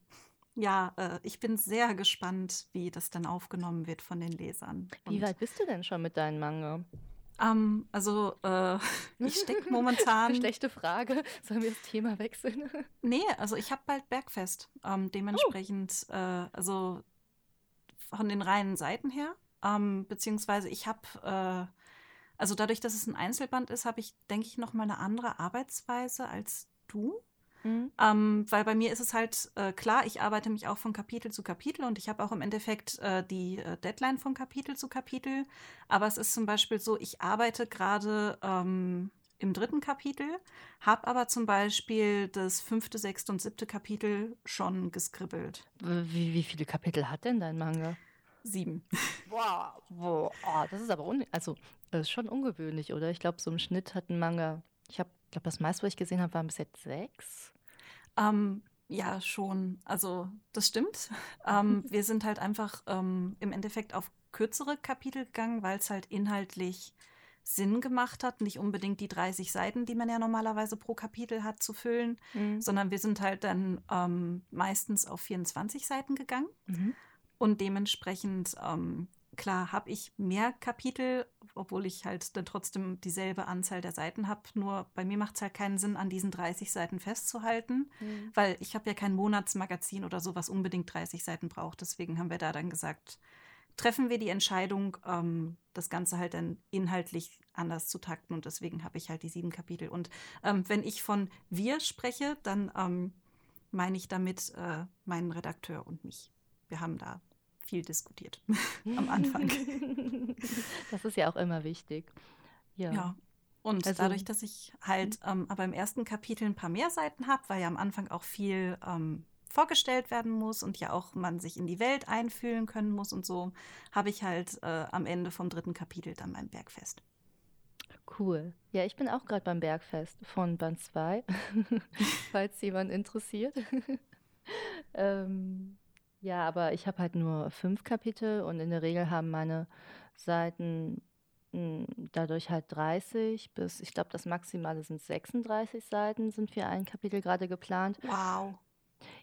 ja, äh, ich bin sehr gespannt, wie das dann aufgenommen wird von den Lesern. Wie weit bist du denn schon mit deinem Manga? Ähm, also, äh, ich stecke momentan. Schlechte Frage. Sollen wir das Thema wechseln? nee, also ich habe bald Bergfest. Ähm, dementsprechend, oh. äh, also von den reinen Seiten her. Ähm, beziehungsweise ich habe, äh, also dadurch, dass es ein Einzelband ist, habe ich, denke ich, noch mal eine andere Arbeitsweise als du. Mhm. Ähm, weil bei mir ist es halt äh, klar, ich arbeite mich auch von Kapitel zu Kapitel und ich habe auch im Endeffekt äh, die äh, Deadline von Kapitel zu Kapitel. Aber es ist zum Beispiel so, ich arbeite gerade ähm, im dritten Kapitel, habe aber zum Beispiel das fünfte, sechste und siebte Kapitel schon geskribbelt. Wie, wie viele Kapitel hat denn dein Manga? Sieben. Wow, wow. Oh, das ist aber un also, ist schon ungewöhnlich, oder? Ich glaube, so im Schnitt hat ein Manga, ich habe, glaube, das meiste, was ich gesehen habe, waren bis jetzt sechs. Ähm, ja, schon. Also, das stimmt. ähm, wir sind halt einfach ähm, im Endeffekt auf kürzere Kapitel gegangen, weil es halt inhaltlich Sinn gemacht hat, nicht unbedingt die 30 Seiten, die man ja normalerweise pro Kapitel hat, zu füllen, mhm. sondern wir sind halt dann ähm, meistens auf 24 Seiten gegangen. Mhm. Und dementsprechend, ähm, klar, habe ich mehr Kapitel, obwohl ich halt dann trotzdem dieselbe Anzahl der Seiten habe. Nur bei mir macht es halt keinen Sinn, an diesen 30 Seiten festzuhalten, mhm. weil ich habe ja kein Monatsmagazin oder so, was unbedingt 30 Seiten braucht. Deswegen haben wir da dann gesagt, treffen wir die Entscheidung, ähm, das Ganze halt dann inhaltlich anders zu takten. Und deswegen habe ich halt die sieben Kapitel. Und ähm, wenn ich von wir spreche, dann ähm, meine ich damit äh, meinen Redakteur und mich. Wir haben da viel diskutiert am Anfang. Das ist ja auch immer wichtig. Ja. ja. Und also, dadurch, dass ich halt mhm. ähm, aber im ersten Kapitel ein paar mehr Seiten habe, weil ja am Anfang auch viel ähm, vorgestellt werden muss und ja auch man sich in die Welt einfühlen können muss und so, habe ich halt äh, am Ende vom dritten Kapitel dann mein Bergfest. Cool. Ja, ich bin auch gerade beim Bergfest von Band 2, falls jemand interessiert. ähm, ja, aber ich habe halt nur fünf Kapitel und in der Regel haben meine Seiten hm, dadurch halt 30 bis, ich glaube, das Maximale sind 36 Seiten, sind für ein Kapitel gerade geplant. Wow.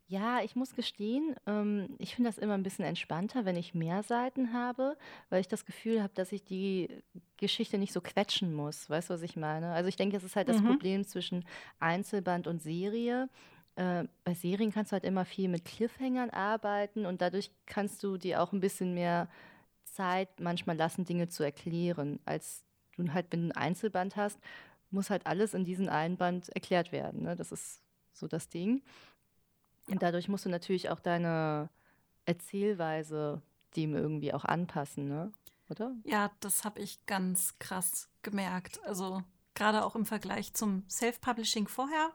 Ja, ich muss gestehen, ähm, ich finde das immer ein bisschen entspannter, wenn ich mehr Seiten habe, weil ich das Gefühl habe, dass ich die Geschichte nicht so quetschen muss. Weißt du, was ich meine? Also ich denke, es ist halt das mhm. Problem zwischen Einzelband und Serie. Äh, bei Serien kannst du halt immer viel mit Cliffhangern arbeiten und dadurch kannst du dir auch ein bisschen mehr Zeit manchmal lassen, Dinge zu erklären, als du halt, wenn du ein Einzelband hast, muss halt alles in diesem einen Band erklärt werden. Ne? Das ist so das Ding. Und dadurch musst du natürlich auch deine Erzählweise dem irgendwie auch anpassen, ne? oder? Ja, das habe ich ganz krass gemerkt. Also gerade auch im Vergleich zum Self-Publishing vorher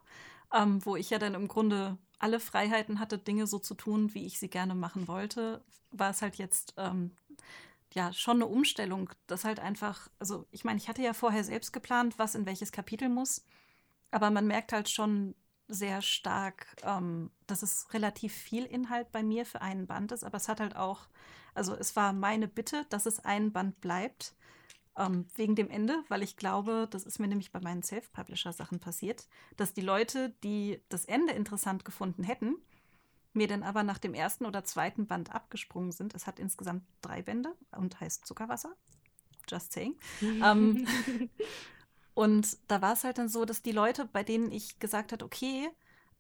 ähm, wo ich ja dann im Grunde alle Freiheiten hatte, Dinge so zu tun, wie ich sie gerne machen wollte, war es halt jetzt ähm, ja schon eine Umstellung, das halt einfach, also ich meine, ich hatte ja vorher selbst geplant, was in welches Kapitel muss, aber man merkt halt schon sehr stark, ähm, dass es relativ viel Inhalt bei mir für einen Band ist, aber es hat halt auch, also es war meine Bitte, dass es ein Band bleibt ähm, wegen dem Ende, weil ich glaube, das ist mir nämlich bei meinen Self-Publisher-Sachen passiert, dass die Leute, die das Ende interessant gefunden hätten, mir dann aber nach dem ersten oder zweiten Band abgesprungen sind. Es hat insgesamt drei Bände und heißt Zuckerwasser. Just saying. ähm, und da war es halt dann so, dass die Leute, bei denen ich gesagt habe, okay,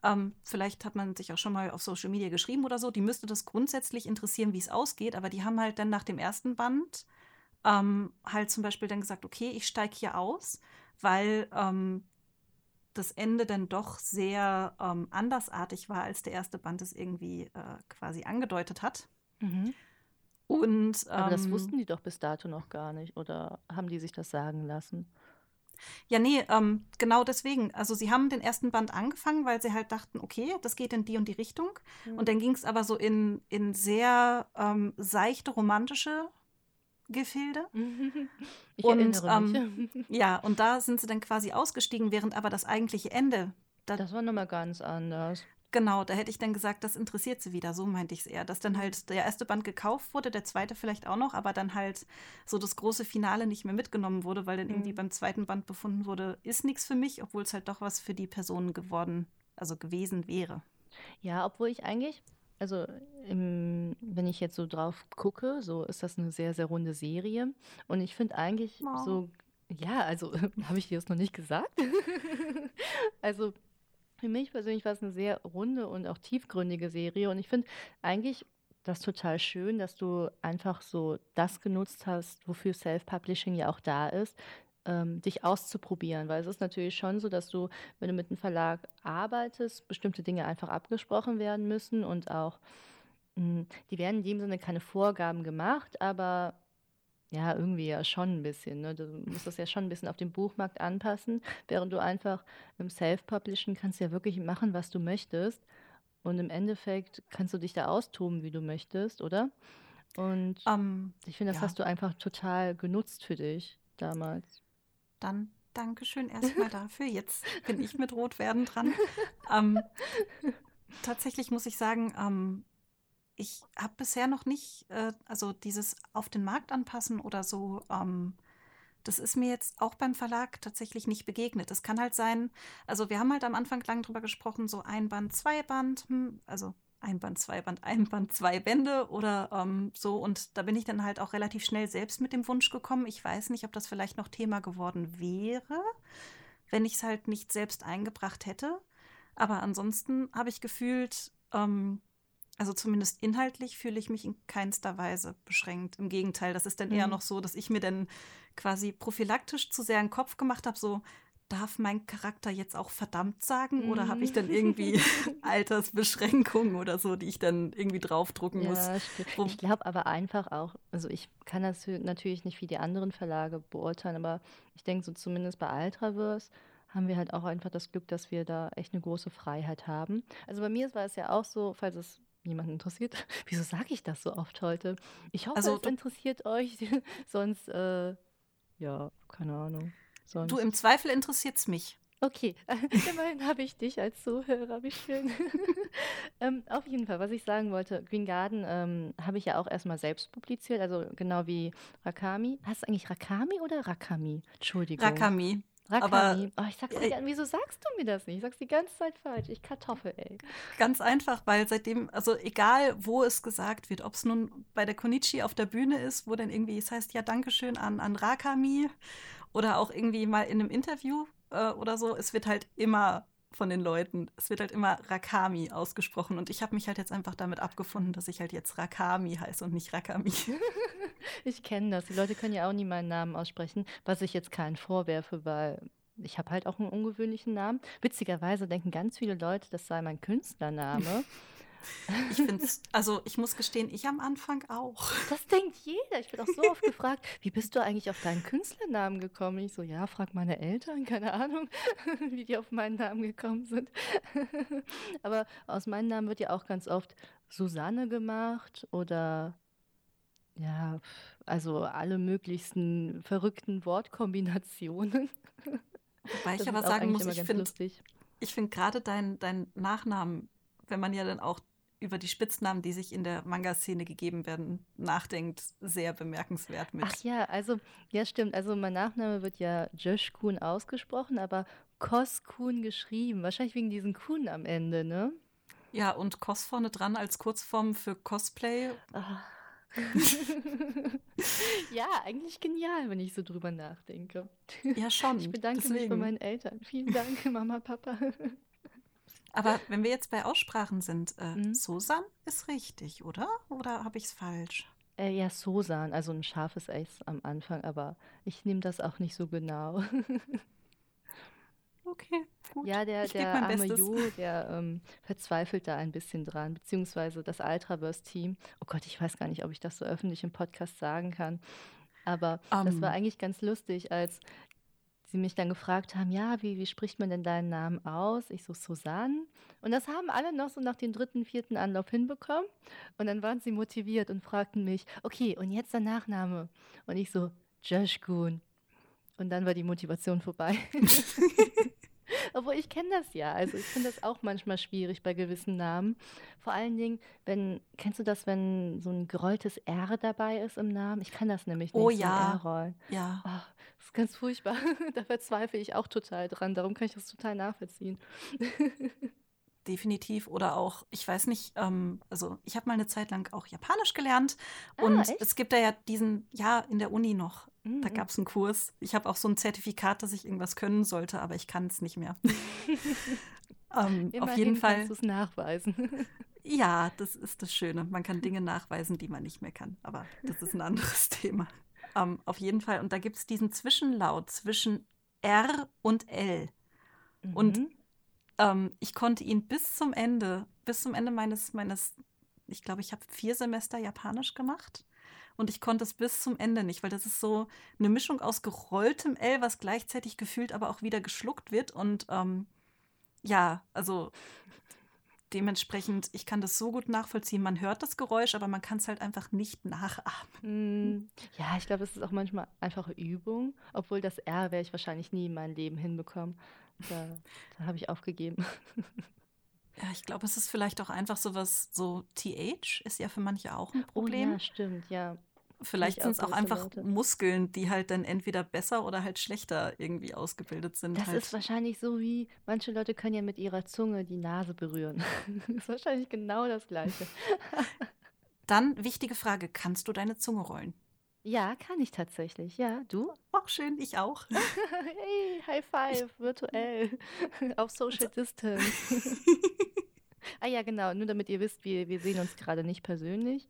ähm, vielleicht hat man sich auch schon mal auf Social Media geschrieben oder so, die müsste das grundsätzlich interessieren, wie es ausgeht, aber die haben halt dann nach dem ersten Band ähm, halt zum Beispiel dann gesagt, okay, ich steige hier aus, weil ähm, das Ende dann doch sehr ähm, andersartig war, als der erste Band es irgendwie äh, quasi angedeutet hat. Mhm. Und, Aber das ähm, wussten die doch bis dato noch gar nicht, oder haben die sich das sagen lassen? Ja, nee, ähm, genau deswegen. Also sie haben den ersten Band angefangen, weil sie halt dachten, okay, das geht in die und die Richtung. Mhm. Und dann ging es aber so in, in sehr ähm, seichte, romantische Gefilde. Ich Und erinnere mich. ähm, ja, und da sind sie dann quasi ausgestiegen, während aber das eigentliche Ende, da, Das war nochmal ganz anders. genau, da hätte ich dann gesagt, das interessiert sie wieder. So meinte ich es eher. Dass dann halt der erste Band gekauft wurde, der zweite vielleicht auch noch, aber dann halt so das große Finale nicht mehr mitgenommen wurde, weil dann irgendwie Mhm. beim zweiten Band befunden wurde, ist nichts für mich, obwohl es halt doch was für die Person geworden, also gewesen wäre. Ja, obwohl ich eigentlich, also im, wenn ich jetzt so drauf gucke, so ist das eine sehr, sehr runde Serie. Und ich finde eigentlich Oh. so, ja, also habe ich dir das noch nicht gesagt? Also für mich persönlich war es eine sehr runde und auch tiefgründige Serie. Und ich finde eigentlich das total schön, dass du einfach so das genutzt hast, wofür Self-Publishing ja auch da ist, ähm, dich auszuprobieren. Weil es ist natürlich schon so, dass du, wenn du mit einem Verlag arbeitest, bestimmte Dinge einfach abgesprochen werden müssen und auch, mh, die werden in dem Sinne keine Vorgaben gemacht, aber ja, irgendwie ja schon ein bisschen. Ne? Du musst das ja schon ein bisschen auf den Buchmarkt anpassen, während du einfach im Self-Publishen kannst ja wirklich machen, was du möchtest. Und im Endeffekt kannst du dich da austoben, wie du möchtest, oder? Und Ähm, ich finde, das ja, hast du einfach total genutzt für dich damals. Dann Dankeschön erstmal dafür. Jetzt bin ich mit Rotwerden dran. Ähm, tatsächlich muss ich sagen, ähm, ich habe bisher noch nicht, äh, also dieses auf den Markt anpassen oder so, ähm, das ist mir jetzt auch beim Verlag tatsächlich nicht begegnet. Es kann halt sein, also wir haben halt am Anfang lang drüber gesprochen, so ein Band, zwei Band, hm, also ein Band, zwei Band, ein Band, zwei Bände oder ähm, so. Und da bin ich dann halt auch relativ schnell selbst mit dem Wunsch gekommen. Ich weiß nicht, ob das vielleicht noch Thema geworden wäre, wenn ich es halt nicht selbst eingebracht hätte. Aber ansonsten habe ich gefühlt, ähm, also zumindest inhaltlich fühle ich mich in keinster Weise beschränkt. Im Gegenteil, das ist dann eher Mhm. noch so, dass ich mir dann quasi prophylaktisch zu sehr einen Kopf gemacht habe, so darf mein Charakter jetzt auch verdammt sagen oder habe ich dann irgendwie Altersbeschränkungen oder so, die ich dann irgendwie draufdrucken muss? Ja, stimmt. Wo, Ich glaube aber einfach auch, also ich kann das natürlich nicht wie die anderen Verlage beurteilen, aber ich denke so zumindest bei Ultraverse haben wir halt auch einfach das Glück, dass wir da echt eine große Freiheit haben. Also bei mir war es ja auch so, falls es jemanden interessiert, wieso sage ich das so oft heute? Ich hoffe, also es interessiert euch, sonst, äh, ja, keine Ahnung, du sonst. im Zweifel interessiert es mich. Okay, immerhin habe ich dich als Zuhörer, wie schön. ähm, auf jeden Fall, was ich sagen wollte, Green Garden ähm, habe ich ja auch erstmal selbst publiziert, also genau wie Rakami. Heißt es eigentlich Rakami oder Rakami? Entschuldigung. Rakami. Aber Rakami. Oh, ich sag's äh, nicht an. Wieso sagst du mir das nicht? Ich sag's die ganze Zeit falsch. Ich Kartoffel, ey. Ganz einfach, weil seitdem, also egal wo es gesagt wird, ob es nun bei der Konichi auf der Bühne ist, wo dann irgendwie es heißt, ja, Dankeschön an, an Rakami oder auch irgendwie mal in einem Interview äh, oder so, es wird halt immer von den Leuten, es wird halt immer Rakami ausgesprochen und ich habe mich halt jetzt einfach damit abgefunden, dass ich halt jetzt Rakami heiße und nicht Rakami. Ich kenne das. Die Leute können ja auch nie meinen Namen aussprechen, was ich jetzt keinen vorwerfe, weil ich habe halt auch einen ungewöhnlichen Namen. Witzigerweise denken ganz viele Leute, das sei mein Künstlername. Ich finde es, also ich muss gestehen, ich am Anfang auch. Das denkt jeder. Ich bin auch so oft gefragt, wie bist du eigentlich auf deinen Künstlernamen gekommen? Ich so, ja, frag meine Eltern, keine Ahnung, wie die auf meinen Namen gekommen sind. Aber aus meinem Namen wird ja auch ganz oft Susanne gemacht oder ja, also alle möglichsten verrückten Wortkombinationen. Wobei ich aber sagen muss, ich finde ich finde gerade dein, dein Nachnamen, wenn man ja dann auch über die Spitznamen, die sich in der Manga-Szene gegeben werden, nachdenkt, sehr bemerkenswert Ach mit. ja, also, ja, stimmt. Also, mein Nachname wird ja Josh Kuhn ausgesprochen, aber Kos Kuhn geschrieben. Wahrscheinlich wegen diesen Kuhn am Ende, ne? Ja, und Cos vorne dran als Kurzform für Cosplay. Ah. Ja, eigentlich genial, wenn ich so drüber nachdenke. Ja, Ich schon. bedanke mich bei Deswegen. meinen Eltern. Vielen Dank, Mama, Papa. Aber wenn wir jetzt bei Aussprachen sind, äh, Mhm. Susan ist richtig, oder? Oder habe ich es falsch? Äh, ja, Sosan, also ein scharfes S am Anfang, aber ich nehme das auch nicht so genau. Okay, gut. Ja, der, Ich der arme. Jo, der ähm, verzweifelt da ein bisschen dran, beziehungsweise das Ultraverse-Team. Oh Gott, ich weiß gar nicht, ob ich das so öffentlich im Podcast sagen kann. Aber das war Ähm, eigentlich ganz lustig, als sie mich dann gefragt haben, ja, wie, wie spricht man denn deinen Namen aus? Ich so, Susanne. Und das haben alle noch so nach dem dritten, vierten Anlauf hinbekommen. Und dann waren sie motiviert und fragten mich, okay, und jetzt der Nachname? Und ich so, Joshgun. Und dann war die Motivation vorbei. Obwohl ich kenne das ja. Also ich finde das auch manchmal schwierig bei gewissen Namen. Vor allen Dingen, wenn, kennst du das, wenn so ein gerolltes R dabei ist im Namen? Ich kann das nämlich nicht. Oh so ein ja, R rollen. ja. Oh, das ist ganz furchtbar. Da verzweifle ich auch total dran. Darum kann ich das total nachvollziehen. Definitiv. Oder auch, ich weiß nicht, ähm, also ich habe mal eine Zeit lang auch Japanisch gelernt Ah, und echt? es gibt da ja diesen, ja, in der Uni noch. Da Mhm. gab es einen Kurs. Ich habe auch so ein Zertifikat, dass ich irgendwas können sollte, aber ich kann es nicht mehr. ähm, auf jeden Fall, kannst du es nachweisen. ja, das ist das Schöne. Man kann Dinge nachweisen, die man nicht mehr kann. Aber das ist ein anderes Thema. Ähm, auf jeden Fall. Und da gibt es diesen Zwischenlaut zwischen R und L. Und Mhm. ähm, ich konnte ihn bis zum Ende, bis zum Ende meines, meines, ich glaube, ich habe vier Semester Japanisch gemacht. Und ich konnte es bis zum Ende nicht, weil das ist so eine Mischung aus gerolltem L, was gleichzeitig gefühlt aber auch wieder geschluckt wird. Und ähm, ja, also dementsprechend, ich kann das so gut nachvollziehen. Man hört das Geräusch, aber man kann es halt einfach nicht nachahmen. Mm, Ja, ich glaube, es ist auch manchmal einfache Übung, obwohl das R werde ich wahrscheinlich nie in meinem Leben hinbekommen. Da, da habe ich aufgegeben. Ja, ich glaube, es ist vielleicht auch einfach sowas, so TH ist ja für manche auch ein Oh Problem. ja, stimmt, ja. Vielleicht sind es auch einfach Leute. Muskeln, die halt dann entweder besser oder halt schlechter irgendwie ausgebildet sind. Das halt. ist wahrscheinlich so wie, manche Leute können ja mit ihrer Zunge die Nase berühren. Das ist wahrscheinlich genau das Gleiche. Dann wichtige Frage: Kannst du deine Zunge rollen? Ja, kann ich tatsächlich. Ja, du? Auch schön, ich auch. Hey, High Five, virtuell, auf Social Distance. Ah ja, genau, nur damit ihr wisst, wir, wir sehen uns gerade nicht persönlich,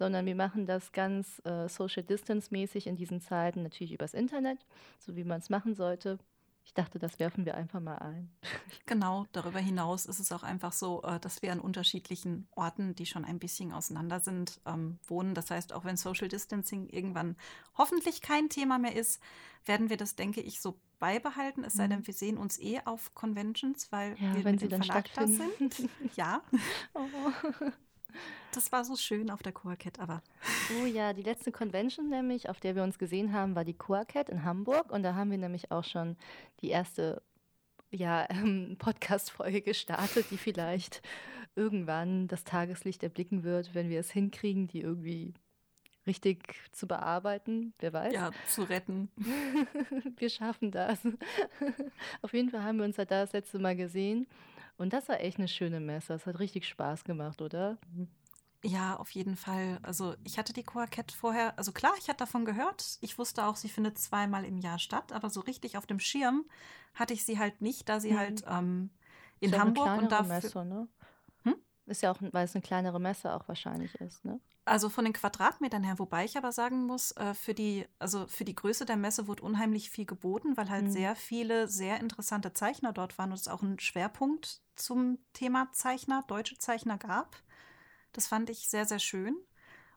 sondern wir machen das ganz äh, Social Distance-mäßig in diesen Zeiten, natürlich übers Internet, so wie man es machen sollte. Ich dachte, das werfen wir einfach mal ein. Genau, darüber hinaus ist es auch einfach so, äh, dass wir an unterschiedlichen Orten, die schon ein bisschen auseinander sind, ähm, wohnen. Das heißt, auch wenn Social Distancing irgendwann hoffentlich kein Thema mehr ist, werden wir das, denke ich, so beibehalten. Es sei denn, Mhm. wir sehen uns eh auf Conventions, weil Ja, wir wenn mit sie dem dann Verlag da sind. Ja, Oh. Das war so schön auf der Coacat, aber Oh ja, die letzte Convention nämlich, auf der wir uns gesehen haben, war die Coacat in Hamburg und da haben wir nämlich auch schon die erste ja, ähm, Podcast-Folge gestartet, die vielleicht irgendwann das Tageslicht erblicken wird, wenn wir es hinkriegen, die irgendwie richtig zu bearbeiten. Wer weiß. ja, zu retten. Wir schaffen das. Auf jeden Fall haben wir uns ja da das letzte Mal gesehen. Und das war echt eine schöne Messe. Es hat richtig Spaß gemacht, oder? Ja, auf jeden Fall. Also ich hatte die Coacat vorher, also klar, ich hatte davon gehört. Ich wusste auch, sie findet zweimal im Jahr statt, aber so richtig auf dem Schirm hatte ich sie halt nicht, da sie Mhm. halt ähm, in Hamburg und dafür. Messe, ne? Hm? Ist ja auch, weil es eine kleinere Messe auch wahrscheinlich ist, ne? Also von den Quadratmetern her, wobei ich aber sagen muss, äh, für die, also für die Größe der Messe wurde unheimlich viel geboten, weil halt Mhm. sehr viele sehr interessante Zeichner dort waren und es auch einen Schwerpunkt zum Thema Zeichner, deutsche Zeichner gab. Das fand ich sehr, sehr schön.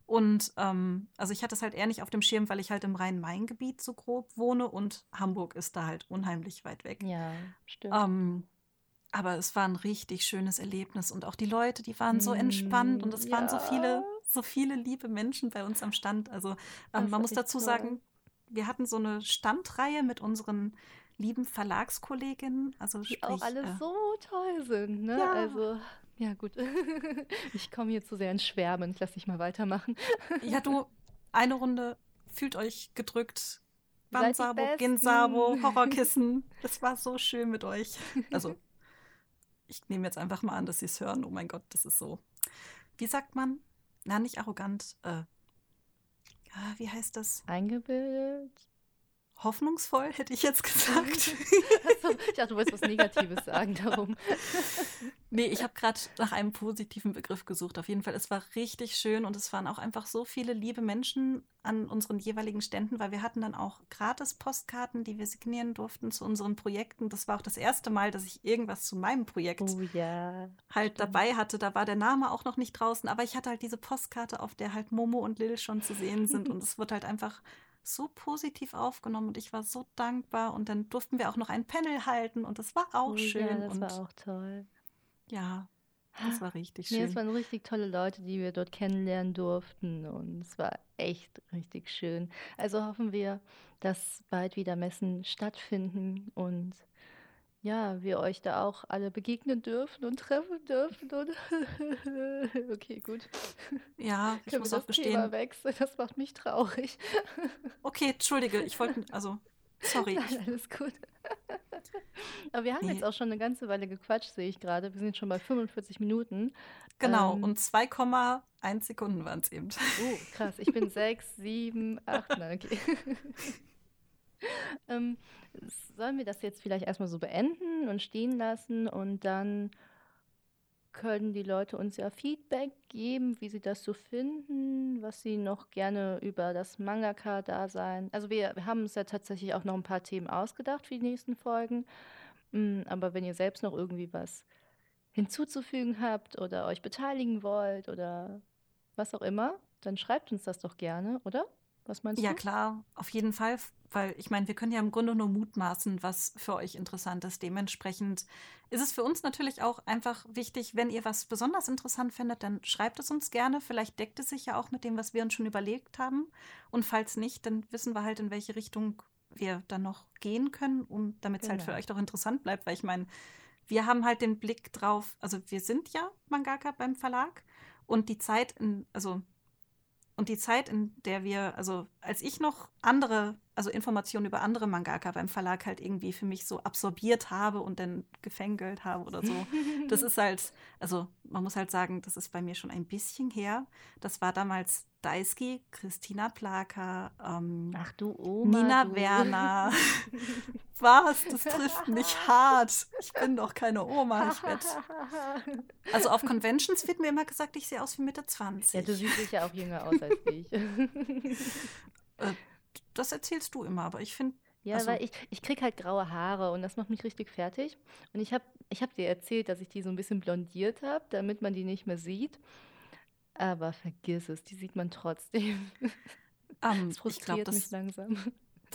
Und ähm, also ich hatte es halt eher nicht auf dem Schirm, weil ich halt im Rhein-Main-Gebiet so grob wohne und Hamburg ist da halt unheimlich weit weg. Ja, stimmt. Ähm, aber es war ein richtig schönes Erlebnis und auch die Leute, die waren so entspannt und es Mm, waren so viele, ja. So viele liebe Menschen bei uns am Stand. Also ähm, Das man muss dazu toll. sagen, wir hatten so eine Standreihe mit unseren lieben Verlagskolleginnen, also Die sprich, auch alle äh, so toll sind, ne? ja. Also, ja, gut. Ich komme hier zu sehr ins Schwärmen. Ich lasse dich mal weitermachen. ja du, eine Runde, fühlt euch gedrückt. Bansabo, Ginsabo. Horrorkissen. Es war so schön mit euch. Also, ich nehme jetzt einfach mal an, dass sie es hören. Oh mein Gott, das ist so. Wie sagt man? Na, nicht arrogant. Äh, ah, wie heißt das? Eingebildet. Hoffnungsvoll, hätte ich jetzt gesagt. Achso, ich dachte, du wolltest was Negatives sagen darum. Nee, ich habe gerade nach einem positiven Begriff gesucht. Auf jeden Fall, es war richtig schön und es waren auch einfach so viele liebe Menschen an unseren jeweiligen Ständen, weil wir hatten dann auch gratis Postkarten, die wir signieren durften zu unseren Projekten. Das war auch das erste Mal, dass ich irgendwas zu meinem Projekt Oh ja. halt dabei hatte. Da war der Name auch noch nicht draußen, aber ich hatte halt diese Postkarte, auf der halt Momo und Lil schon zu sehen sind und es wird halt einfach so positiv aufgenommen und ich war so dankbar. Und dann durften wir auch noch ein Panel halten und das war auch Oh schön. ja, das und war auch toll. ja, das war richtig Nee, es schön. waren richtig tolle Leute, die wir dort kennenlernen durften und es war echt richtig schön. Also hoffen wir, dass bald wieder Messen stattfinden und ja, wir euch da auch alle begegnen dürfen und treffen dürfen und okay, gut. Ja, ich muss auch das Thema gestehen. wechseln? Das macht mich traurig. Okay, entschuldige, ich wollte, also, sorry, Nein, alles gut. Aber wir haben jetzt nee, auch schon eine ganze Weile gequatscht, sehe ich gerade. Wir sind schon bei 45 Minuten. genau, Ähm, und 2,1 Sekunden waren es eben. oh, krass. Ich bin sechs, sieben, acht. Nein, okay. Ähm, sollen wir das jetzt vielleicht erstmal so beenden und stehen lassen und dann können die Leute uns ja Feedback geben, wie sie das so finden, was sie noch gerne über das Mangaka-Dasein. Also wir, wir haben uns ja tatsächlich auch noch ein paar Themen ausgedacht für die nächsten Folgen. Mm, Aber wenn ihr selbst noch irgendwie was hinzuzufügen habt oder euch beteiligen wollt oder was auch immer, dann schreibt uns das doch gerne, oder? Was meinst Ja, du? klar, auf jeden Fall, weil ich meine, wir können ja im Grunde nur mutmaßen, was für euch interessant ist. Dementsprechend ist es für uns natürlich auch einfach wichtig, wenn ihr was besonders interessant findet, dann schreibt es uns gerne. Vielleicht deckt es sich ja auch mit dem, was wir uns schon überlegt haben. Und falls nicht, dann wissen wir halt, in welche Richtung wir dann noch gehen können, um damit es halt für Genau. euch doch interessant bleibt, weil ich meine, wir haben halt den Blick drauf, also wir sind ja Mangaka beim Verlag und die Zeit in, also und die Zeit, in der wir, also als ich noch andere, also Informationen über andere Mangaka beim Verlag halt irgendwie für mich so absorbiert habe und dann gefängelt habe oder so, das ist halt, also man muss halt sagen, das ist bei mir schon ein bisschen her. Das war damals Daisuke, Christina Plaka, ähm, Ach du Oma, Nina du. Werner. Was? Das trifft mich hart. Ich bin doch keine Oma. Ich werd, also auf Conventions wird mir immer gesagt, ich sehe aus wie Mitte Ja, du 20. siehst sicher auch jünger aus als ich. Das erzählst du immer, aber ich finde, Ja, also, weil ich, ich krieg halt graue Haare und das macht mich richtig fertig. Und ich habe ich hab dir erzählt, dass ich die so ein bisschen blondiert habe, damit man die nicht mehr sieht. Aber vergiss es, die sieht man trotzdem. ähm, Das ich glaube, frustriert mich das, langsam.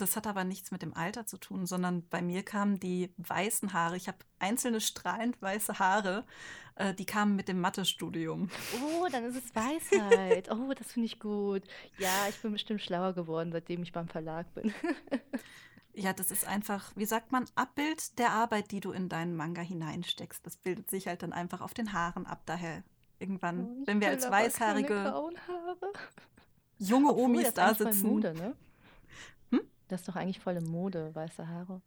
Das hat aber nichts mit dem Alter zu tun, sondern bei mir kamen die weißen Haare. Ich habe einzelne strahlend weiße Haare, äh, die kamen mit dem Mathestudium. Oh, dann ist es Weisheit. Oh, das finde ich gut. Ja, ich bin bestimmt schlauer geworden, seitdem ich beim Verlag bin. Ja, das ist einfach, wie sagt man, Abbild der Arbeit, die du in deinen Manga hineinsteckst. Das bildet sich halt dann einfach auf den Haaren ab. Daher irgendwann, Oh, wenn wir als weißhaarige junge Obwohl, Omis da sitzen. Mode, ne? Das ist doch eigentlich volle Mode, weiße Haare.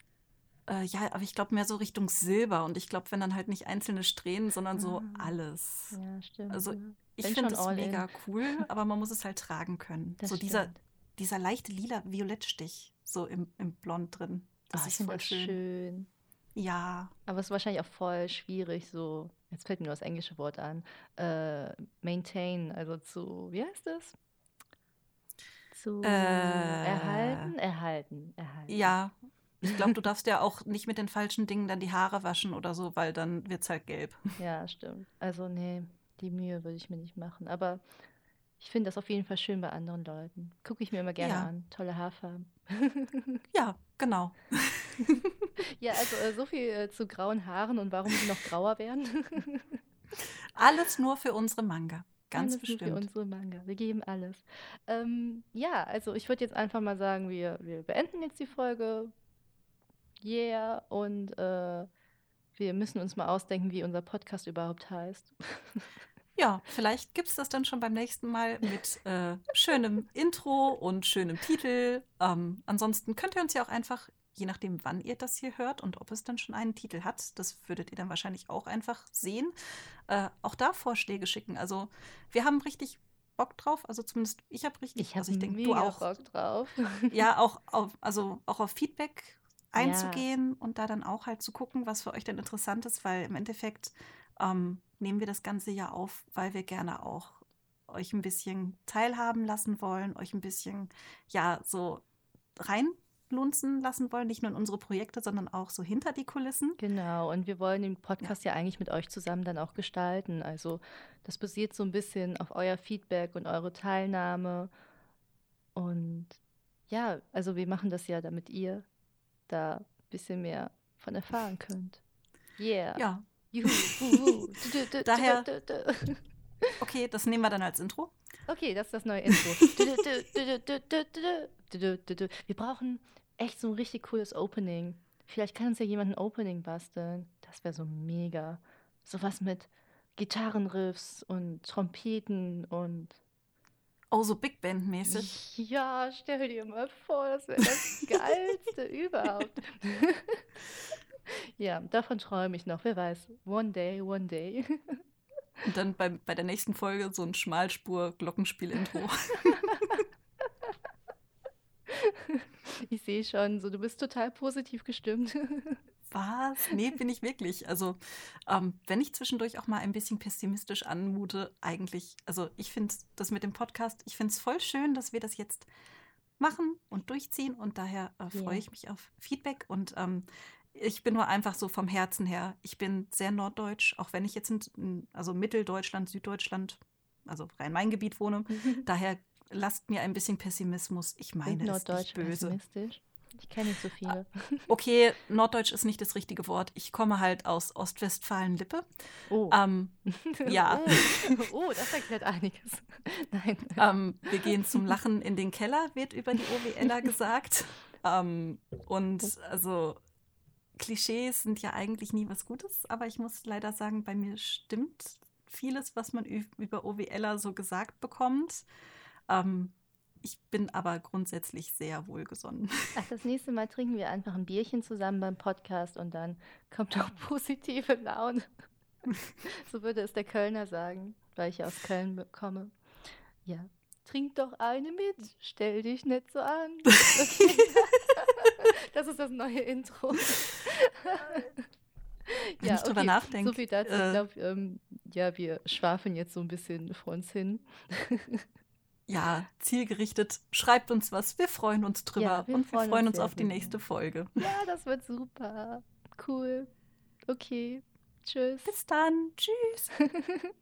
Äh, ja, aber ich glaube mehr so Richtung Silber. Und ich glaube, wenn dann halt nicht einzelne Strähnen, sondern so Ah, alles. ja, stimmt. Also ich finde all mega in. cool, aber man muss es halt tragen können. Das So dieser, stimmt. dieser leichte lila Violettstich so im, im Blond drin. Oh, Das ich ist voll das schön. schön. Ja, Aber es ist wahrscheinlich auch voll schwierig, so, jetzt fällt mir nur das englische Wort an, äh, maintain, also zu, wie heißt das? Zu erhalten, äh, erhalten, erhalten. ja. Ich glaube, du darfst ja auch nicht mit den falschen Dingen dann die Haare waschen oder so, weil dann wird es halt gelb. Ja, stimmt. Also, nee, die Mühe würde ich mir nicht machen. Aber ich finde das auf jeden Fall schön bei anderen Leuten. Gucke ich mir immer gerne Ja, an. Tolle Haarfarben. ja, genau. Ja, also äh, so viel äh, zu grauen Haaren und warum sie noch grauer werden. Alles nur für unsere Manga. Ganz Alles nur für bestimmt. unsere Manga. Wir geben alles. Ähm, ja, also ich würde jetzt einfach mal sagen, wir, wir beenden jetzt die Folge. Yeah. Und äh, wir müssen uns mal ausdenken, wie unser Podcast überhaupt heißt. Ja, vielleicht gibt es das dann schon beim nächsten Mal mit äh, schönem Intro und schönem Titel. Ähm, ansonsten könnt ihr uns ja auch einfach, je nachdem, wann ihr das hier hört und ob es dann schon einen Titel hat, das würdet ihr dann wahrscheinlich auch einfach sehen, äh, auch da Vorschläge schicken. Also wir haben richtig Bock drauf. Also zumindest ich habe richtig, Ich habe also ich denke, du auch. Bock drauf. Ja, auch auf, also auch auf Feedback Ja, einzugehen und da dann auch halt zu gucken, was für euch denn interessant ist, weil im Endeffekt ähm, nehmen wir das Ganze ja auf, weil wir gerne auch euch ein bisschen teilhaben lassen wollen, euch ein bisschen, ja, so hineinlunzen lassen wollen, nicht nur in unsere Projekte, sondern auch so hinter die Kulissen. Genau, und wir wollen den Podcast ja, ja eigentlich mit euch zusammen dann auch gestalten. Also das basiert so ein bisschen auf euer Feedback und eure Teilnahme. Und ja, also wir machen das ja, damit ihr da ein bisschen mehr von erfahren könnt. Yeah. Ja. Daher. Okay, das nehmen wir dann als Intro. Okay, das ist das neue Intro. wir brauchen echt so ein richtig cooles Opening. Vielleicht kann uns ja jemand ein Opening basteln. Das wäre so mega. Sowas mit Gitarrenriffs und Trompeten und Oh, so Big Band-mäßig. ja, stell dir mal vor, das wäre das Geilste überhaupt. ja, davon träume ich noch. Wer weiß. One day, one day. Und dann bei, bei der nächsten Folge so ein Schmalspur-Glockenspiel-Intro. Ich sehe schon, so du bist total positiv gestimmt. Was? Nee, bin ich wirklich. Also, ähm, wenn ich zwischendurch auch mal ein bisschen pessimistisch anmute, eigentlich, also ich finde das mit dem Podcast, ich finde es voll schön, dass wir das jetzt machen und durchziehen und daher äh, freue Ja. ich mich auf Feedback und ähm, ich bin nur einfach so vom Herzen her. Ich bin sehr norddeutsch, auch wenn ich jetzt in, in also Mitteldeutschland, Süddeutschland, also Rhein-Main-Gebiet wohne. Daher lasst mir ein bisschen Pessimismus. Ich meine es nicht böse. Ich kenne nicht so viele. Okay, Norddeutsch ist nicht das richtige Wort. Ich komme halt aus Ostwestfalen-Lippe. Oh. Ähm, ja. Oh, oh, das erklärt einiges. Nein. ähm, wir gehen zum Lachen in den Keller, wird über die OWLer gesagt. Ähm, und also Klischees sind ja eigentlich nie was Gutes, aber ich muss leider sagen, bei mir stimmt vieles, was man über OWLer so gesagt bekommt. Ähm, ich bin aber grundsätzlich sehr wohlgesonnen. Ach, das nächste Mal trinken wir einfach ein Bierchen zusammen beim Podcast und dann kommt auch positive Laune. So würde es der Kölner sagen, weil ich ja aus Köln komme. Ja. Trink doch eine mit, stell dich nicht so an. Okay. Das ist das neue Intro. Wenn ich drüber nachdenke, So viel dazu. äh, ich glaube, ähm, ja, wir schwafeln jetzt so ein bisschen vor uns hin. Ja, zielgerichtet. Schreibt uns was. Wir freuen uns drüber. Ja, wir und wir freuen freuen uns uns auf die nächste Folge. Ja, das wird super. Cool. Okay. Tschüss. Bis dann. Tschüss.